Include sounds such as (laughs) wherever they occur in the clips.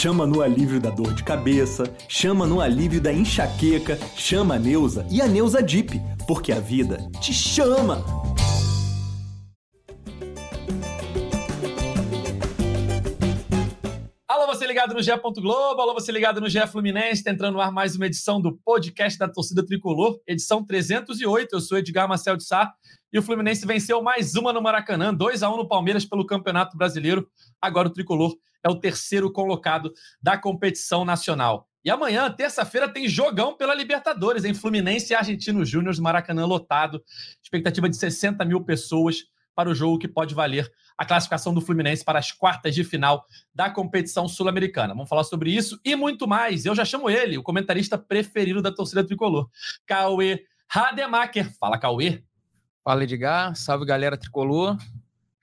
chama no alívio da dor de cabeça, chama no alívio da enxaqueca, chama a Neuza e a Neuza Dip, porque a vida te chama! Alô, você ligado no GE. Globo, alô, você ligado no GE Fluminense, tá entrando no ar mais uma edição do podcast da torcida tricolor, edição 308. Eu sou Edgar Marcel de Sá e o Fluminense venceu mais uma no Maracanã, 2 a 1 no Palmeiras pelo Campeonato Brasileiro. Agora o tricolor é o terceiro colocado da competição nacional. E amanhã, terça-feira, tem jogão pela Libertadores, em Fluminense e Argentino Júnior, Maracanã lotado. Expectativa de 60 mil pessoas para o jogo que pode valer a classificação do Fluminense para as quartas de final da competição sul-americana. Vamos falar sobre isso e muito mais. Eu já chamo ele, o comentarista preferido da torcida tricolor, Cauê Rademacher. Fala, Cauê. Fala, Edgar. Salve, galera tricolor.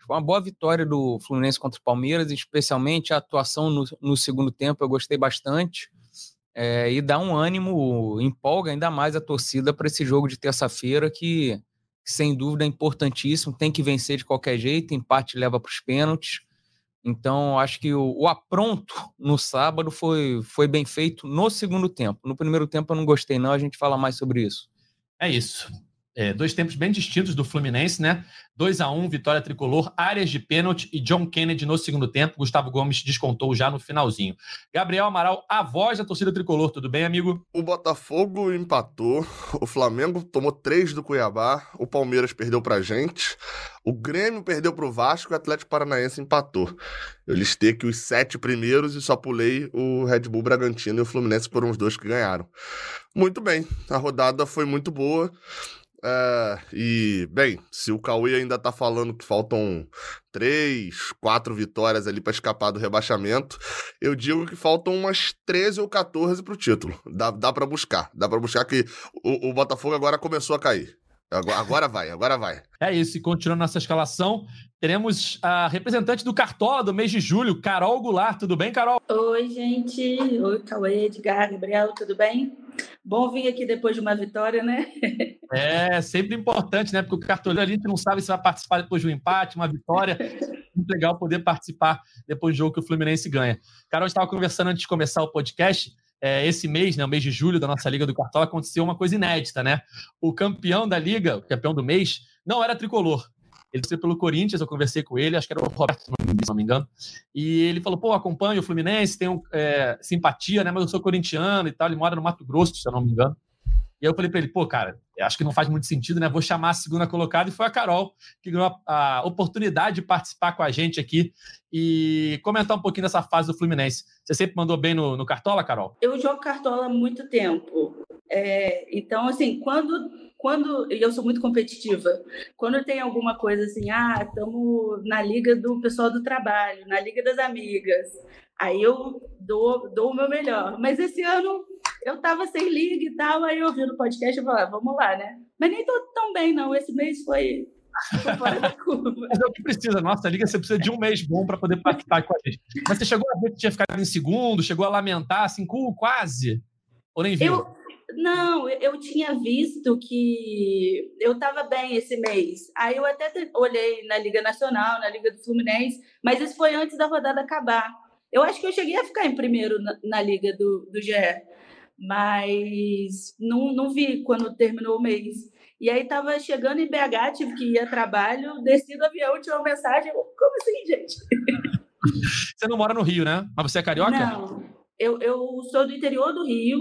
Foi uma boa vitória do Fluminense contra o Palmeiras, especialmente a atuação no, no segundo tempo, eu gostei bastante. É, e dá um ânimo, empolga ainda mais a torcida para esse jogo de terça-feira, que sem dúvida é importantíssimo, tem que vencer de qualquer jeito, empate leva para os pênaltis. Então, acho que o, o, apronto no sábado foi, foi bem feito no segundo tempo. No primeiro tempo eu não gostei, não, a gente fala mais sobre isso. É isso é, dois tempos bem distintos do Fluminense, né? 2 a 1 vitória tricolor, áreas de pênalti e John Kennedy no segundo tempo. Gustavo Gomes descontou já no finalzinho. Gabriel Amaral, a voz da torcida tricolor, tudo bem, amigo? O Botafogo empatou, o Flamengo tomou três do Cuiabá, o Palmeiras perdeu pra gente, o Grêmio perdeu pro Vasco e o Atlético Paranaense empatou. Eu listei aqui os sete primeiros e só pulei o Red Bull Bragantino e o Fluminense foram os dois que ganharam. Muito bem, a rodada foi muito boa. É, e, bem, se o Cauê ainda tá falando que faltam três, quatro vitórias ali para escapar do rebaixamento, eu digo que faltam umas 13 ou 14 pro título. Dá, dá para buscar. Dá para buscar que o, o Botafogo agora começou a cair. Agora, agora vai, agora vai. É isso, e continuando nossa escalação, teremos a representante do Cartola do mês de julho, Carol Goulart. Tudo bem, Carol? Oi, gente. Oi, Cauê, Edgar, Gabriel, tudo bem? Bom vir aqui depois de uma vitória, né? (laughs) É, sempre importante, né? Porque o cartoleiro a gente não sabe se vai participar depois de um empate, uma vitória. (laughs) Muito legal poder participar depois do jogo que o Fluminense ganha. Carol, estava conversando antes de começar o podcast. É, esse mês, né, o mês de julho da nossa Liga do Cartola, aconteceu uma coisa inédita, né? O campeão da Liga, o campeão do mês, não era tricolor. Ele torceu pelo Corinthians, eu conversei com ele, acho que era o Roberto, se não me engano. E ele falou: pô, acompanho o Fluminense, tenho é, simpatia, né? Mas eu sou corintiano e tal. Ele mora no Mato Grosso, se eu não me engano. E aí eu falei para ele, pô, cara, acho que não faz muito sentido, né? Vou chamar a segunda colocada e foi a Carol que ganhou a, a, oportunidade de participar com a gente aqui e comentar um pouquinho dessa fase do Fluminense. Você sempre mandou bem no, no Cartola, Carol? Eu jogo Cartola há muito tempo. É, então, assim, quando quando eu sou muito competitiva, quando tem alguma coisa assim, ah, estamos na liga do pessoal do trabalho, na liga das amigas, aí eu dou, dou o meu melhor. Mas esse ano eu estava sem liga e tal, aí eu ouvi no podcast e falei, ah, vamos lá, né? Mas nem tô tão bem, não. Esse mês foi fora da (laughs) curva. Mas é o que precisa. Nossa, liga, você precisa de um mês bom para poder participar com a gente. Mas você chegou a ver que tinha ficado em segundo, chegou a lamentar, assim, quase? Ou nem viu? Eu, não, eu tinha visto que eu estava bem esse mês. Aí eu até olhei na Liga Nacional, na Liga do Fluminense, mas isso foi antes da rodada acabar. Eu acho que eu cheguei a ficar em primeiro na, na Liga do, do GE, mas não, não vi quando terminou o mês. E aí estava chegando em BH, tive que ir a trabalho, desci do avião, tinha uma mensagem. Como assim, gente? Você não mora no Rio, né? Mas você é carioca? Não. Eu, eu sou do interior do Rio,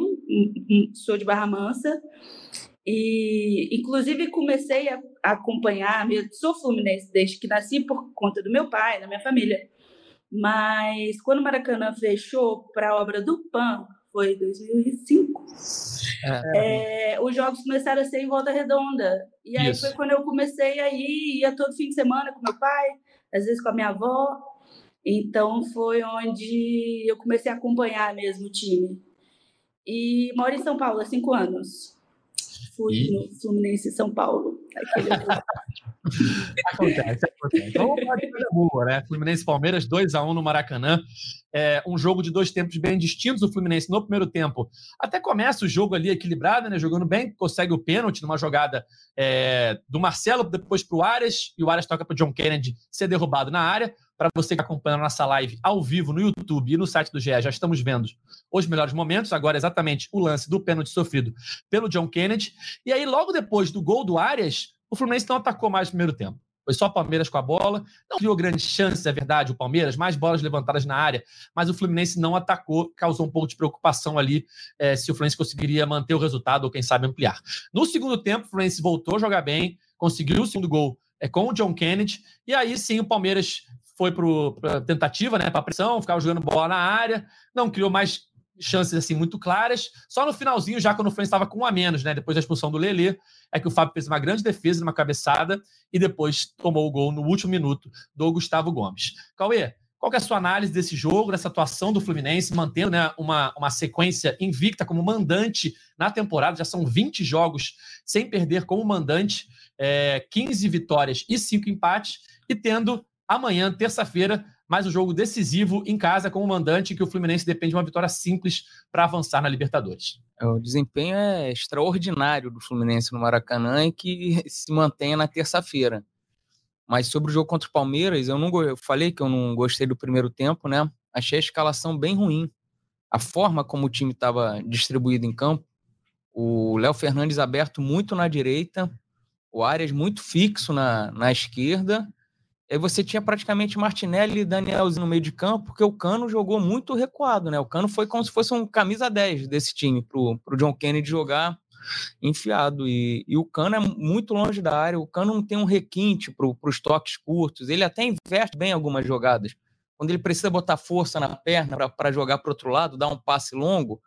sou de Barra Mansa, e inclusive comecei a acompanhar, sou fluminense desde que nasci por conta do meu pai, da minha família. Mas quando o Maracanã fechou para a obra do PAN, foi 2005, é. É, os jogos começaram a ser em volta redonda. E aí Isso. foi quando eu comecei a ir, ia todo fim de semana com meu pai, às vezes com a minha avó. Então foi onde eu comecei a acompanhar mesmo o time. E moro em São Paulo há cinco anos. Fui e... no Fluminense São Paulo. Acontece, acontece. Então, uma coisa boa, né? Fluminense Palmeiras 2x1 no Maracanã. É um jogo de dois tempos bem distintos. O Fluminense, no primeiro tempo, até começa o jogo ali equilibrado, né? Jogando bem, consegue o pênalti numa jogada é, do Marcelo, depois para o Arias, e o Arias toca para John Kennedy ser derrubado na área. Para você que está acompanhando nossa live ao vivo no YouTube e no site do GE, já estamos vendo os melhores momentos. Agora, exatamente o lance do pênalti sofrido pelo John Kennedy. E aí, logo depois do gol do Arias, o Fluminense não atacou mais no primeiro tempo. Foi só o Palmeiras com a bola. Não criou grandes chances, é verdade, o Palmeiras, mais bolas levantadas na área, mas o Fluminense não atacou, causou um pouco de preocupação ali é, se o Fluminense conseguiria manter o resultado ou, quem sabe, ampliar. No segundo tempo, o Fluminense voltou a jogar bem, conseguiu o segundo gol é, com o John Kennedy, e aí sim o Palmeiras foi para tentativa, né, para pressão, ficava jogando bola na área, não criou mais chances assim muito claras. Só no finalzinho, já quando o Fluminense estava com um a menos, né? Depois da expulsão do Lelê, é que o Fábio fez uma grande defesa, uma cabeçada, e depois tomou o gol no último minuto do Gustavo Gomes. Cauê, qual é a sua análise desse jogo, dessa atuação do Fluminense, mantendo né, uma, uma sequência invicta como mandante na temporada? Já são 20 jogos sem perder como mandante, é, 15 vitórias e 5 empates, e tendo amanhã, terça-feira, mais um jogo decisivo em casa com o mandante, que o Fluminense depende de uma vitória simples para avançar na Libertadores. É, o desempenho é extraordinário do Fluminense no Maracanã e que se mantenha na terça-feira. Mas sobre o jogo contra o Palmeiras, eu não eu falei que eu não gostei do primeiro tempo, né? Achei a escalação bem ruim. A forma como o time estava distribuído em campo, o Léo Fernandes aberto muito na direita, o Arias muito fixo na, na esquerda você tinha praticamente Martinelli e Danielzinho no meio de campo, porque o Cano jogou muito recuado, né? O Cano foi como se fosse um camisa 10 desse time, pro, pro John Kennedy jogar enfiado. E, e o Cano é muito longe da área, o Cano não tem um requinte para os toques curtos, ele até investe bem algumas jogadas. Quando ele precisa botar força na perna para jogar para outro lado, dar um passe longo,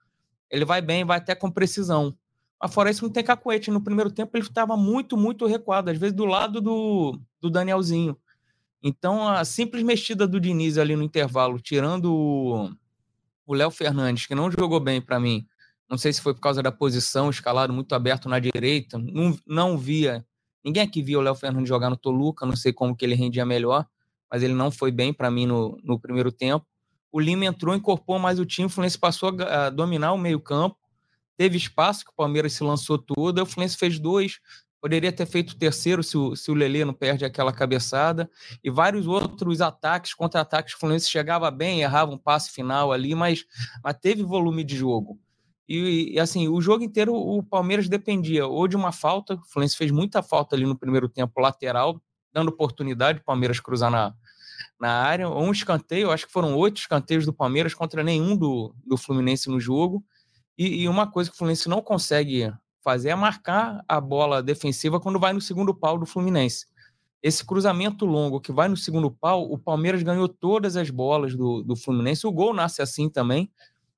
ele vai bem, vai até com precisão. Mas fora isso, não tem cacuete. No primeiro tempo, ele estava muito, muito recuado, às vezes do lado do, do Danielzinho. Então, a simples mexida do Diniz ali no intervalo, tirando o Léo Fernandes, que não jogou bem para mim, não sei se foi por causa da posição, escalado muito aberto na direita, não, não via. Ninguém aqui via o Léo Fernandes jogar no Toluca, não sei como que ele rendia melhor, mas ele não foi bem para mim no, no primeiro tempo. O Lima entrou, incorporou mais o time, o Fluminense passou a, dominar o meio-campo, teve espaço que o Palmeiras se lançou tudo, o Fluminense fez dois, Poderia ter feito o terceiro se o, se o Lelê não perde aquela cabeçada. E vários outros ataques, contra-ataques, o Fluminense chegava bem, errava um passe final ali, mas, mas teve volume de jogo. E, e, assim, o jogo inteiro o Palmeiras dependia ou de uma falta, o Fluminense fez muita falta ali no primeiro tempo lateral, dando oportunidade o Palmeiras cruzar na, na área, ou um escanteio, acho que foram oito escanteios do Palmeiras contra nenhum do, do Fluminense no jogo. E, e uma coisa que o Fluminense não consegue fazer é marcar a bola defensiva quando vai no segundo pau do Fluminense. Esse cruzamento longo que vai no segundo pau, o Palmeiras ganhou todas as bolas do, do Fluminense. O gol nasce assim também,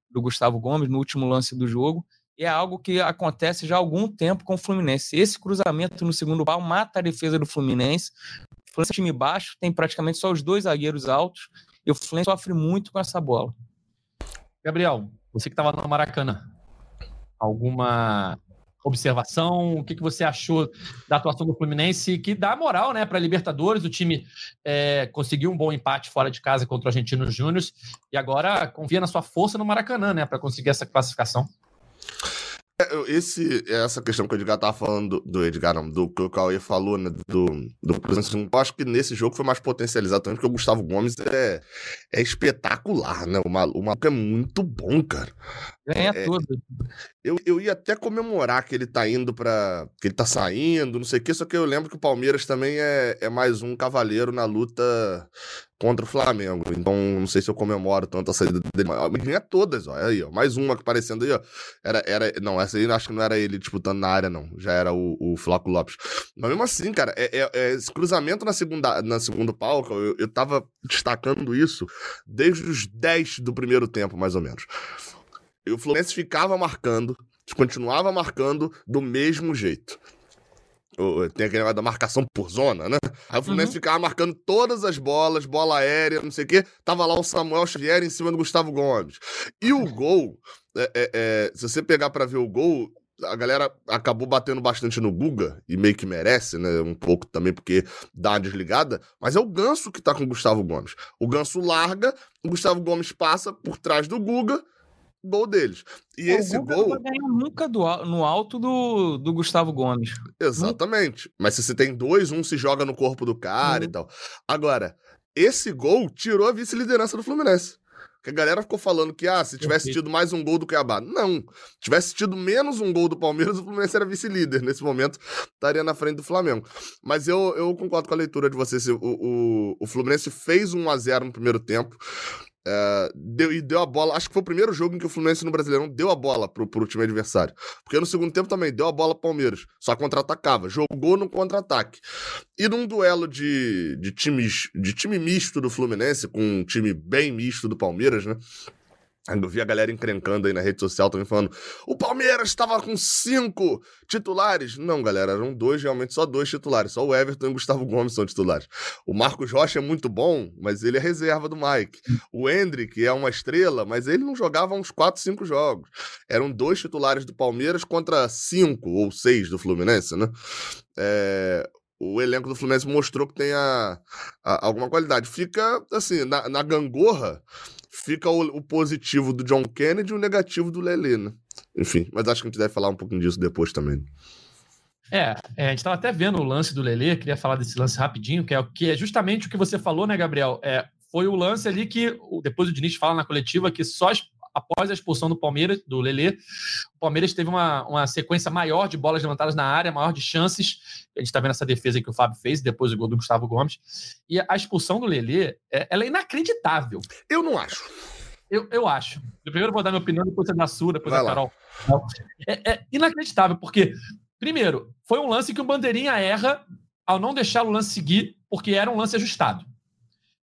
do Gustavo Gomes, no último lance do jogo. E é algo que acontece já há algum tempo com o Fluminense. Esse cruzamento no segundo pau mata a defesa do Fluminense. O Fluminense é time baixo, tem praticamente só os dois zagueiros altos. E o Fluminense sofre muito com essa bola. Gabriel, você que estava no Maracanã, alguma observação? O que, que você achou da atuação do Fluminense, que dá moral né, para a Libertadores? O time é, conseguiu um bom empate fora de casa contra o Argentino Júnior e agora confia na sua força no Maracanã né, para conseguir essa classificação. É, esse, essa questão que o Edgar tava falando, do Edgar, não, do que o Cauê falou, né, do, do eu acho que nesse jogo foi mais potencializado também, porque o Gustavo Gomes é, é espetacular, né? O maluco, o maluco é muito bom, cara. Ganha é, tudo. Eu, eu ia até comemorar que ele tá indo para que ele tá saindo, não sei o que, só que eu lembro que o Palmeiras também é, é mais um cavaleiro na luta contra o Flamengo. Então, não sei se eu comemoro tanto a saída dele. Mas ganha todas, ó. Aí, ó. Mais uma aparecendo aí, ó. Era, era, não, essa aí acho que não era ele disputando na área, não. Já era o, o Flaco Lopes. Mas mesmo assim, cara, é, é, é esse cruzamento na segunda, na segundo palco, eu, eu tava destacando isso desde os 10 do primeiro tempo, mais ou menos. E o Fluminense ficava marcando, continuava marcando do mesmo jeito. Tem aquele negócio da marcação por zona, né? Aí o Fluminense uhum. ficava marcando todas as bolas, bola aérea, não sei o quê. Tava lá o Samuel Xavier em cima do Gustavo Gomes. E o (laughs) gol, é, é, é, se você pegar para ver o gol, a galera acabou batendo bastante no Guga, e meio que merece, né? Um pouco também, porque dá uma desligada, mas é o Ganso que tá com o Gustavo Gomes. O Ganso larga, o Gustavo Gomes passa por trás do Guga, gol deles. E esse o Guga gol. Não vai nunca do, no alto do, do Gustavo Gomes. Exatamente. Mas se você tem dois, um se joga no corpo do cara e tal. Agora, esse gol tirou a vice-liderança do Fluminense. Que a galera ficou falando que, ah, se tivesse Perfeito. tido mais um gol do Cuiabá. Não. Tivesse tido menos um gol do Palmeiras, o Fluminense era vice-líder. Nesse momento, estaria na frente do Flamengo. Mas eu, eu concordo com a leitura de vocês. O, o, o Fluminense fez 1 a 0 no primeiro tempo. É, deu, e deu a bola. Acho que foi o primeiro jogo em que o Fluminense no Brasileirão deu a bola pro, pro time adversário. Porque no segundo tempo também deu a bola pro Palmeiras. Só contra-atacava. Jogou no contra-ataque. E num duelo de, de times de time misto do Fluminense, com um time bem misto do Palmeiras, né? Eu vi a galera encrencando aí na rede social também falando: o Palmeiras estava com cinco titulares. Não, galera, eram dois, realmente só dois titulares. Só o Everton e o Gustavo Gomes são titulares. O Marcos Rocha é muito bom, mas ele é reserva do Mike. O Hendrick é uma estrela, mas ele não jogava uns 4, 5 jogos. Eram dois titulares do Palmeiras contra cinco ou seis do Fluminense, né? É, o elenco do Fluminense mostrou que tem a, a- alguma qualidade. Fica, assim, na, na gangorra, fica o, o positivo do John Kennedy e o negativo do Lelê, né? Enfim, mas acho que a gente deve falar um pouquinho disso depois também. É, é, a gente estava até vendo o lance do Lelê, queria falar desse lance rapidinho, que é, que é justamente o que você falou, né, Gabriel? É, foi o lance ali que, depois o Diniz fala na coletiva, que só as- após a expulsão do Palmeiras, do Lelê, o Palmeiras teve uma, uma sequência maior de bolas levantadas na área, maior de chances. A gente está vendo essa defesa que o Fábio fez, depois o gol do Gustavo Gomes. E a expulsão do Lelê, é, ela é inacreditável. Eu não acho. Eu, eu acho. Eu primeiro vou dar minha opinião, depois você dá a sua, depois Vai a lá. Carol. É, é inacreditável, porque, primeiro, foi um lance que o Bandeirinha erra ao não deixar o lance seguir, porque era um lance ajustado.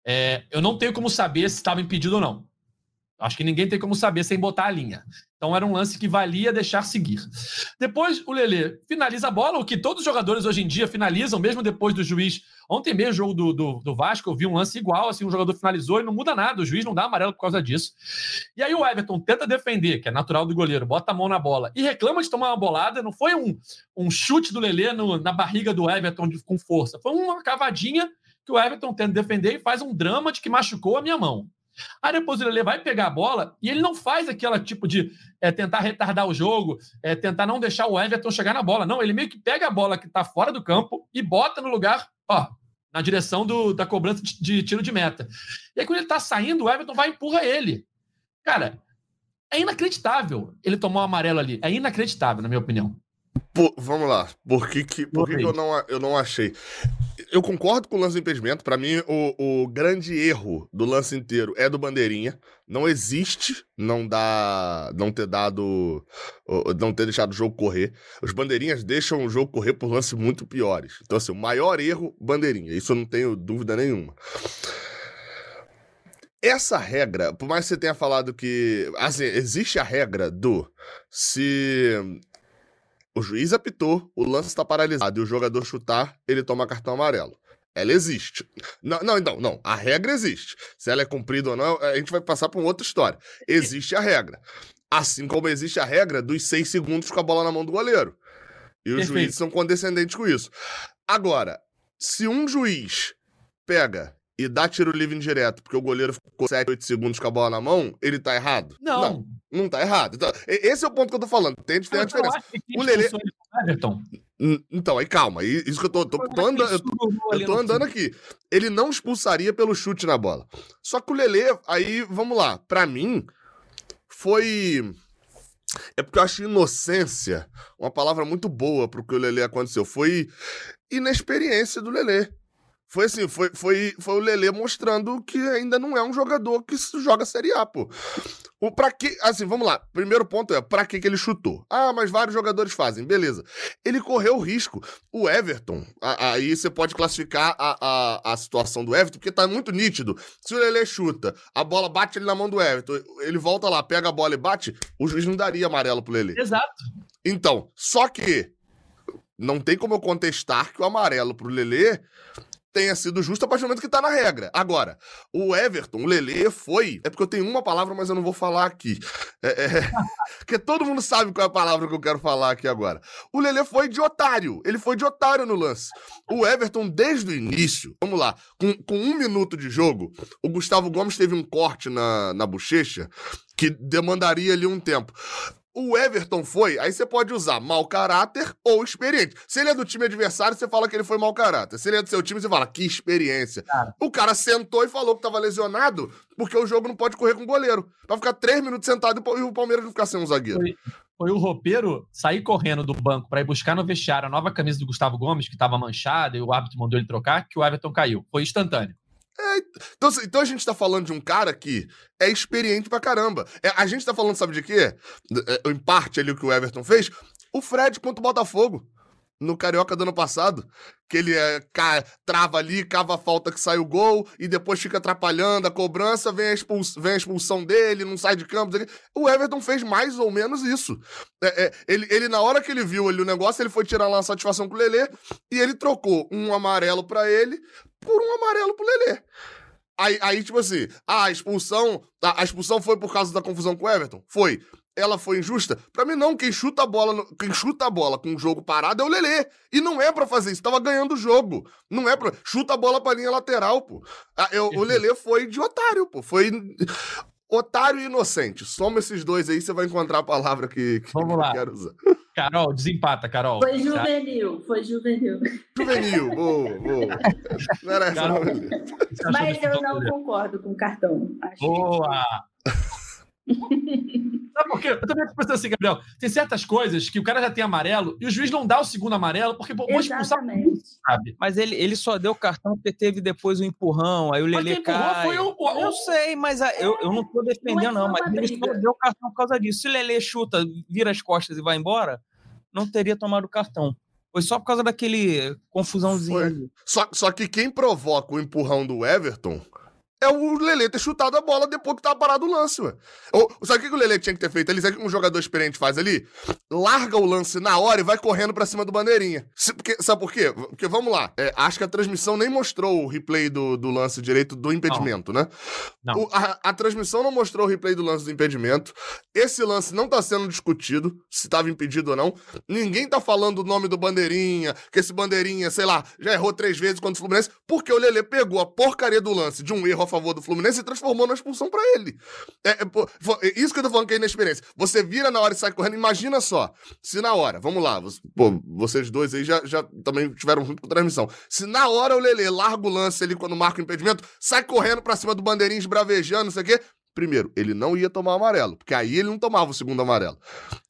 É, eu não tenho como saber se estava impedido ou não. Acho que ninguém tem como saber sem botar a linha. Então era um lance que valia deixar seguir. Depois o Lelê finaliza a bola, o que todos os jogadores hoje em dia finalizam, mesmo depois do juiz. Ontem mesmo, jogo do, do, do Vasco, eu vi um lance igual, assim, um jogador finalizou e não muda nada, o juiz não dá amarelo por causa disso. E aí o Everton tenta defender, que é natural do goleiro, bota a mão na bola e reclama de tomar uma bolada. Não foi um, um chute do Lelê no- na barriga do Everton de- com força, foi uma cavadinha que o Everton tenta defender e faz um drama de que machucou a minha mão. Aí depois o Lelê vai pegar a bola e ele não faz aquela tipo de é, tentar retardar o jogo, é, tentar não deixar o Everton chegar na bola. Não, ele meio que pega a bola que está fora do campo e bota no lugar, ó, na direção do- da cobrança de, de tiro de meta. E aí quando ele tá saindo, o Everton vai e empurra ele. Cara, é inacreditável ele tomar o amarelo ali. É inacreditável, na minha opinião. Pô, vamos lá. Por que, que, por que, que eu, não, eu não achei? Eu concordo com o lance do impedimento. Pra mim, o, o grande erro do lance inteiro é do Bandeirinha. Não existe não dar, não ter dado, não ter deixado o jogo correr. Os Bandeirinhas deixam o jogo correr por lances muito piores. Então, assim, o maior erro, Bandeirinha. Isso eu não tenho dúvida nenhuma. Essa regra, por mais que você tenha falado que. Assim, existe a regra do. Se o juiz apitou, o lance está paralisado e o jogador chutar, ele toma cartão amarelo. Ela existe. Não, não, não, não. A regra existe. Se ela é cumprida ou não, a gente vai passar para uma outra história. Existe a regra. Assim como existe a regra dos seis segundos com a bola na mão do goleiro. E os Perfeito. juízes são condescendentes com isso. Agora, se um juiz pega e dá tiro livre indireto porque o goleiro ficou 7, 8 segundos com a bola na mão, ele tá errado? Não. Não, não tá errado. Então, esse é o ponto que eu tô falando. Tem, tem a diferença. O Lelê- Everton. Então, aí calma. Isso que eu tô, tô, tô andando. Eu, eu tô andando aqui. Ele não expulsaria pelo chute na bola. Só que o Lelê, aí, vamos lá. Pra mim, foi. É porque eu acho inocência uma palavra muito boa pro que o Lelê aconteceu. Foi inexperiência do Lelê. Foi assim, foi, foi, foi o Lelê mostrando que ainda não é um jogador que joga Série A, pô. O pra que, assim, vamos lá. Primeiro ponto é, pra que que ele chutou? Ah, mas vários jogadores fazem, beleza. Ele correu o risco. O Everton, a- aí você pode classificar a, a, a situação do Everton, porque tá muito nítido. Se o Lelê chuta, a bola bate ele na mão do Everton, ele volta lá, pega a bola e bate, o juiz não daria amarelo pro Lelê. Exato. Então, só que não tem como eu contestar que o amarelo pro Lelê tenha sido justo a partir do momento que tá na regra. Agora, o Everton, o Lele foi. É porque eu tenho uma palavra, mas eu não vou falar aqui. É, é, (laughs) porque todo mundo sabe qual é a palavra que eu quero falar aqui agora. O Lele foi de otário. Ele foi de otário no lance. O Everton, desde o início, vamos lá, com, com um minuto de jogo, o Gustavo Gomes teve um corte na, na bochecha que demandaria ali um tempo. O Everton foi, aí você pode usar mau caráter ou experiente. Se ele é do time adversário, você fala que ele foi mau caráter. Se ele é do seu time, você fala que experiência. Cara. O cara sentou e falou que tava lesionado porque o jogo não pode correr com o goleiro. Pra ficar três minutos sentado e o Palmeiras não ficar sem um zagueiro. Foi, foi o roupeiro sair correndo do banco para ir buscar no vestiário a nova camisa do Gustavo Gomes, que tava manchada, e o árbitro mandou ele trocar, que o Everton caiu. Foi instantâneo. É, então, então a gente tá falando de um cara que é experiente pra caramba. É, a gente tá falando, sabe de quê? É, em parte ali o que o Everton fez. O Fred contra o Botafogo. No Carioca do ano passado. Que ele é, trava ali, cava a falta que sai o gol, e depois fica atrapalhando a cobrança, vem a, expuls, vem a expulsão dele, não sai de campo. O Everton fez mais ou menos isso. É, ele, ele, na hora que ele viu ali o negócio, ele foi tirar lá a satisfação com o Lelê, e ele trocou um amarelo para ele por um amarelo pro Lelê. Aí, aí, tipo assim, a expulsão. A, a, expulsão foi por causa da confusão com o Everton? Foi. Ela foi injusta? Pra mim, não. Quem chuta a bola, quem chuta a bola com o jogo parado é o Lelê. E não é para fazer isso. Tava ganhando o jogo. Não é pra. Chuta a bola pra linha lateral, pô. Eu, o Lelê foi de otário, pô. Foi. Otário e inocente. Soma esses dois aí, você vai encontrar a palavra que, que, Vamos que lá. eu quero usar. Carol, desempata, Carol. Foi juvenil, foi juvenil. Juvenil, boa, boa. Não era essa, Carol. Mas eu não concordo com o cartão. Acho boa! (laughs) Sabe por quê? Eu também tô pensando assim, Gabriel. Tem certas coisas que o cara já tem amarelo e o juiz não dá o segundo amarelo porque pô, Exatamente. sabe? Mas ele, ele só deu cartão porque teve depois o um empurrão, aí o Lele cai. Foi o, o, eu sei, mas a, eu, eu não tô defendendo, não, não mas ele só deu cartão por causa disso. Se o Lele chuta, vira as costas e vai embora, não teria tomado o cartão. Foi só por causa daquele confusãozinho. Só, só que quem provoca o empurrão do Everton é o Lele ter chutado a bola depois que tava parado o lance, ué. Ou, sabe o que o Lele tinha que ter feito ali? Sabe o que um jogador experiente faz ali? Larga o lance na hora e vai correndo pra cima do bandeirinha. Se, porque, sabe por quê? Porque, vamos lá, é, acho que a transmissão nem mostrou o replay do, do lance direito do impedimento, não. né? Não. O, a, a, transmissão não mostrou o replay do lance do impedimento. Esse lance não tá sendo discutido, se tava impedido ou não. Ninguém tá falando o nome do bandeirinha, que esse bandeirinha, sei lá, já errou três vezes contra o Fluminense, porque o Lele pegou a porcaria do lance de um erro a favor do Fluminense e transformou na expulsão para ele. É, é, é, isso que eu tô falando que é inexperiência. Você vira na hora e sai correndo, imagina só. Se na hora, vamos lá, pô, vocês dois aí já, já também tiveram junto com transmissão. Se na hora o Lele larga o lance ali quando marca o impedimento, sai correndo pra cima do bandeirinho esbravejando, não sei o quê, Primeiro, ele não ia tomar amarelo, porque aí ele não tomava o segundo amarelo.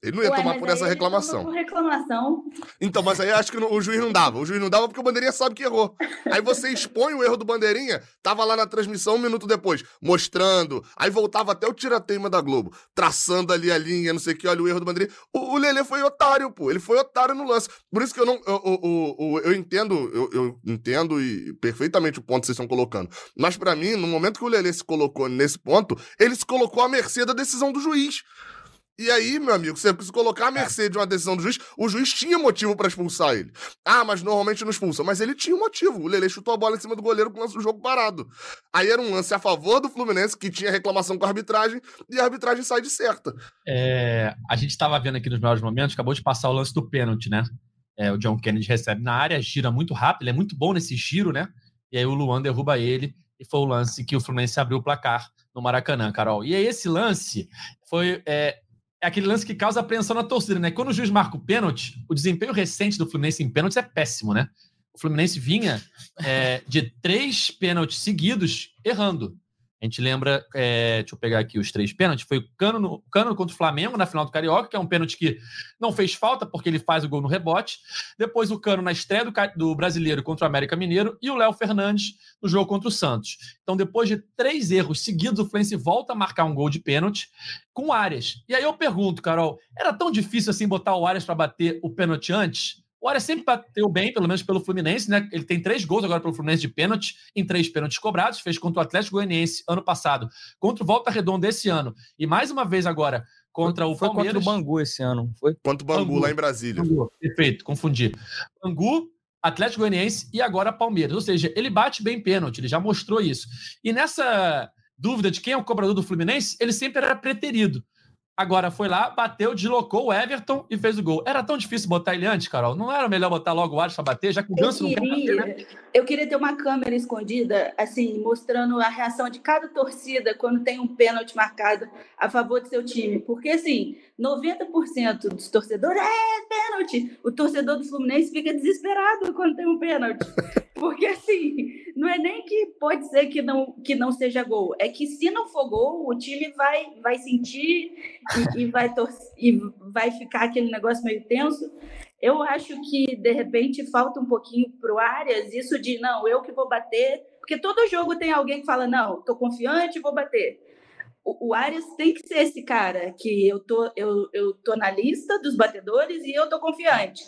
Ele não ia Ué, tomar por essa reclamação. Por reclamação. Então, mas aí acho que o juiz não dava. O juiz não dava porque o bandeirinha sabe que errou. Aí você (laughs) expõe o erro do bandeirinha, tava lá na transmissão um minuto depois, mostrando. Aí voltava até o tirateima da Globo, traçando ali a linha, não sei o que, olha o erro do bandeirinha. O, o Lelê foi otário, pô. Ele foi otário no lance. Por isso que eu não. Eu, eu, eu, eu entendo, eu, eu, entendo e perfeitamente o ponto que vocês estão colocando. Mas para mim, no momento que o Lelê se colocou nesse ponto, ele se colocou à mercê da decisão do juiz. E aí, meu amigo, você se colocar à é. mercê de uma decisão do juiz, o juiz tinha motivo para expulsar ele. Ah, mas normalmente não expulsa. Mas ele tinha um motivo. O Lele chutou a bola em cima do goleiro com o lance do jogo parado. Aí era um lance a favor do Fluminense, que tinha reclamação com a arbitragem, e a arbitragem sai de certa. É, a gente estava vendo aqui nos melhores momentos, acabou de passar o lance do pênalti, né? É, o John Kennedy recebe na área, gira muito rápido, ele é muito bom nesse giro, né? E aí o Luan derruba ele, e foi o lance que o Fluminense abriu o placar no Maracanã, Carol. E aí esse lance foi é, é aquele lance que causa apreensão na torcida, né? Quando o juiz marca o pênalti, o desempenho recente do Fluminense em pênaltis é péssimo, né? O Fluminense vinha é, de três pênaltis seguidos errando. A gente lembra, é, deixa eu pegar aqui os três pênaltis, foi o Cano, no, Cano contra o Flamengo na final do Carioca, que é um pênalti que não fez falta porque ele faz o gol no rebote. Depois o Cano na estreia do, do Brasileiro contra o América Mineiro e o Léo Fernandes no jogo contra o Santos. Então, depois de três erros seguidos, o Fluminense volta a marcar um gol de pênalti com o Arias. E aí eu pergunto, Carol, era tão difícil assim botar o Arias para bater o pênalti antes? O Arias sempre bateu bem, pelo menos pelo Fluminense, né? Ele tem três gols agora pelo Fluminense de pênalti, em três pênaltis cobrados, fez contra o Atlético Goianiense ano passado, contra o Volta Redonda esse ano, e mais uma vez agora contra o foi Palmeiras. contra o Bangu esse ano, foi? Contra o Bangu, Bangu. lá em Brasília. Bangu. Perfeito, confundi. Bangu, Atlético Goianiense e agora Palmeiras. Ou seja, ele bate bem pênalti, ele já mostrou isso. E nessa dúvida de quem é o cobrador do Fluminense, ele sempre era preterido. Agora foi lá, bateu, deslocou o Everton e fez o gol. Era tão difícil botar ele antes, Carol? Não era melhor botar logo o Alisson para bater, já que o Ganso eu queria, não quer bater, né? Eu queria ter uma câmera escondida, assim, mostrando a reação de cada torcida quando tem um pênalti marcado a favor do seu time. Porque, assim, 90% dos torcedores é pênalti. O torcedor do Fluminense fica desesperado quando tem um pênalti. Porque, assim, não é nem que pode ser que não, que não seja gol. É que se não for gol, o time vai, vai sentir e, e vai e vai ficar aquele negócio meio tenso. Eu acho que, de repente, falta um pouquinho para o Arias isso de, não, eu que vou bater. Porque todo jogo tem alguém que fala, não, estou confiante, vou bater. O, o Arias tem que ser esse cara que eu tô, eu, eu tô na lista dos batedores e eu tô confiante.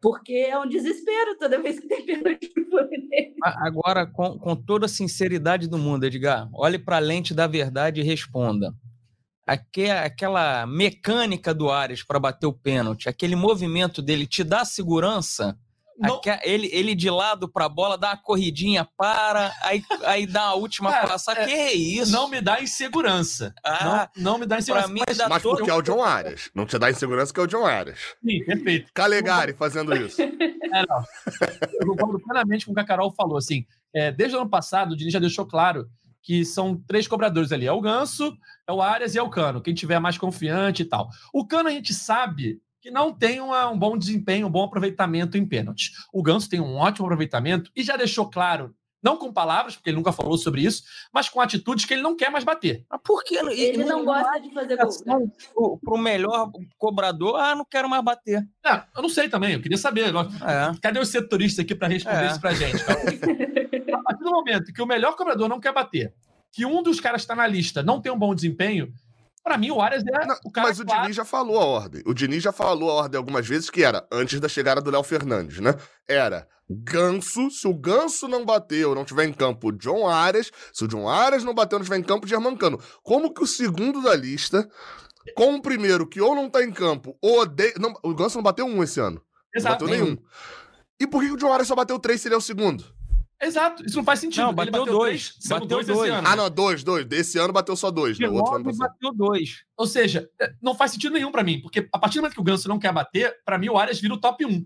Porque é um desespero toda vez que tem pênalti. A- Agora, com, com toda a sinceridade do mundo, Edgar, olhe para a lente da verdade e responda. Aque- aquela mecânica do Ares para bater o pênalti, aquele movimento dele te dá segurança? Não- Aque- ele, ele de lado para a bola, dá uma corridinha, para, aí, aí dá a última Cara, passada. é, que é isso? Não me dá insegurança. Ah, não, não me dá insegurança. pra mim Mas- dá Mas todo- porque é o John Arias. Não te dá insegurança que é o John Arias. Sim, perfeito. Calegari fazendo isso. (laughs) É, não. Eu concordo plenamente com o que a Carol falou. Assim, é, desde o ano passado, o Diniz já deixou claro que são três cobradores ali. É o Ganso, é o Arias e é o Cano. Quem tiver mais confiante e tal. O Cano a gente sabe que não tem uma- um bom desempenho, um bom aproveitamento em pênalti. O Ganso tem um ótimo aproveitamento e já deixou claro, não com palavras, porque ele nunca falou sobre isso, mas com atitudes que ele não quer mais bater. Mas por que? Ele não gosta de fazer gol. Para o melhor cobrador, ah, não quero mais bater. É, eu não sei também, eu queria saber. É. Cadê os setoristas aqui para responder É. isso pra gente? Então, a partir do momento que o melhor cobrador não quer bater, que um dos caras está na lista não tem um bom desempenho, para mim o Arias é Não, o cara mas o claro. Diniz já falou a ordem. O Diniz já falou a ordem algumas vezes que era antes da chegada do Léo Fernandes, né? Era Ganso, se o Ganso não bateu, não tiver em campo o John Arias, se o John Arias não bateu, não tiver em campo o Germancano. Como que o segundo da lista, com o primeiro que ou não tá em campo, ou odeia... Não, o Ganso não bateu um esse ano. Não Exato, bateu nenhum. E por que que o John Arias só bateu três se ele é o segundo? Exato, isso não faz sentido. Não, Ele bateu dois. três, Bateu dois esse dois. ano. Ah, não, dois, dois. Desse ano bateu só dois, né? O outro foi ano passado. bateu dois. Ou seja, é, não faz sentido nenhum para mim, porque a partir do momento que o Ganso não quer bater, para mim o Arias vira o top 1.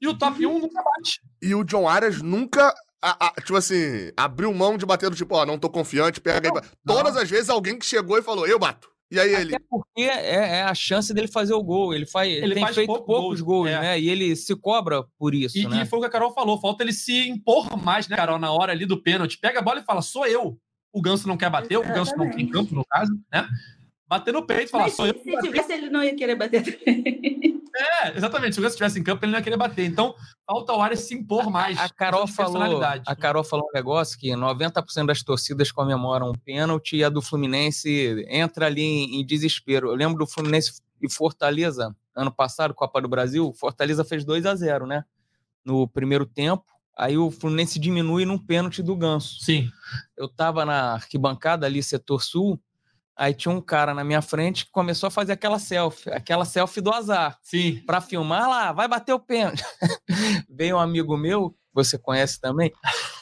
E o top 1 nunca bate. E o John Arias nunca, a- a- tipo assim, abriu mão de bater do tipo, ó, não tô confiante, pega aí. ba- Todas as vezes alguém que chegou e falou, eu bato. E aí ele, Até porque é, é a chance dele fazer o gol. Ele, faz, ele, Ele tem faz feito pouco poucos gol, gols, é. né? E ele se cobra por isso, E, né? e foi o que a Carol falou, falta ele se impor mais, né, Carol, na hora ali do pênalti. Pega a bola e fala, sou eu. O Ganso não quer bater, o Ganso não tem campo, no caso, né? Bater no peito e falar, Mas sou eu. se tivesse, ele não ia querer bater também. É, exatamente. Se o Ganso estivesse em campo, ele não ia querer bater. Então, falta o Arias se impor mais. A Carol, falou, a Carol falou um negócio que 90% das torcidas comemoram um pênalti e a do Fluminense entra ali em, em desespero. Eu lembro do Fluminense e Fortaleza, ano passado, Copa do Brasil, Fortaleza fez 2 a 0 né? No primeiro tempo. Aí o Fluminense diminui num pênalti do Ganso. Sim. Eu tava na arquibancada ali, setor sul, aí tinha um cara na minha frente que começou a fazer aquela selfie, aquela selfie do azar Sim. para filmar lá, vai bater o pênalti. (laughs) Veio um amigo meu, você conhece também.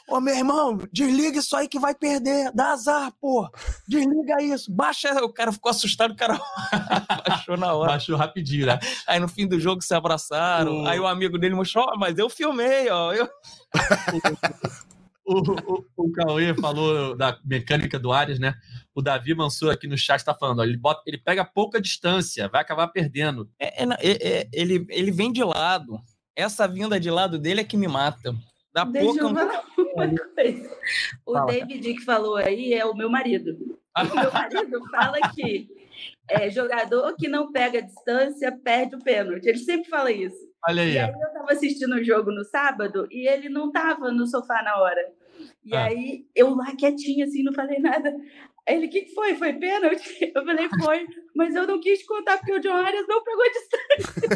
Ô, meu irmão, desliga isso aí que vai perder. Dá azar, pô. Desliga isso. Baixa. O cara ficou assustado, o cara (laughs) baixou na hora. Baixou rapidinho, né? Aí no fim do jogo se abraçaram. O- Aí o amigo dele mostrou, ó, mas eu filmei, ó. Eu... (laughs) O, o, o Cauê falou da mecânica do Arias, né? O Davi Mansur aqui no chat está falando, ó, ele, bota, ele pega pouca distância, vai acabar perdendo. É, é, é, é, ele, ele vem de lado. Essa vinda de lado dele é que me mata. Dá Deixa pouca. eu falar uma coisa. O Fala. David que falou aí é o meu marido. O meu marido fala que é, jogador que não pega distância perde o pênalti. Ele sempre fala isso. Olha aí. E aí eu estava assistindo o jogo no sábado e ele não estava no sofá na hora. E Ah. aí eu lá quietinha, assim, não falei nada. Aí ele, o que, que foi? Foi pênalti? (laughs) Eu falei, foi, mas eu não quis contar porque o John Arias não pegou distância.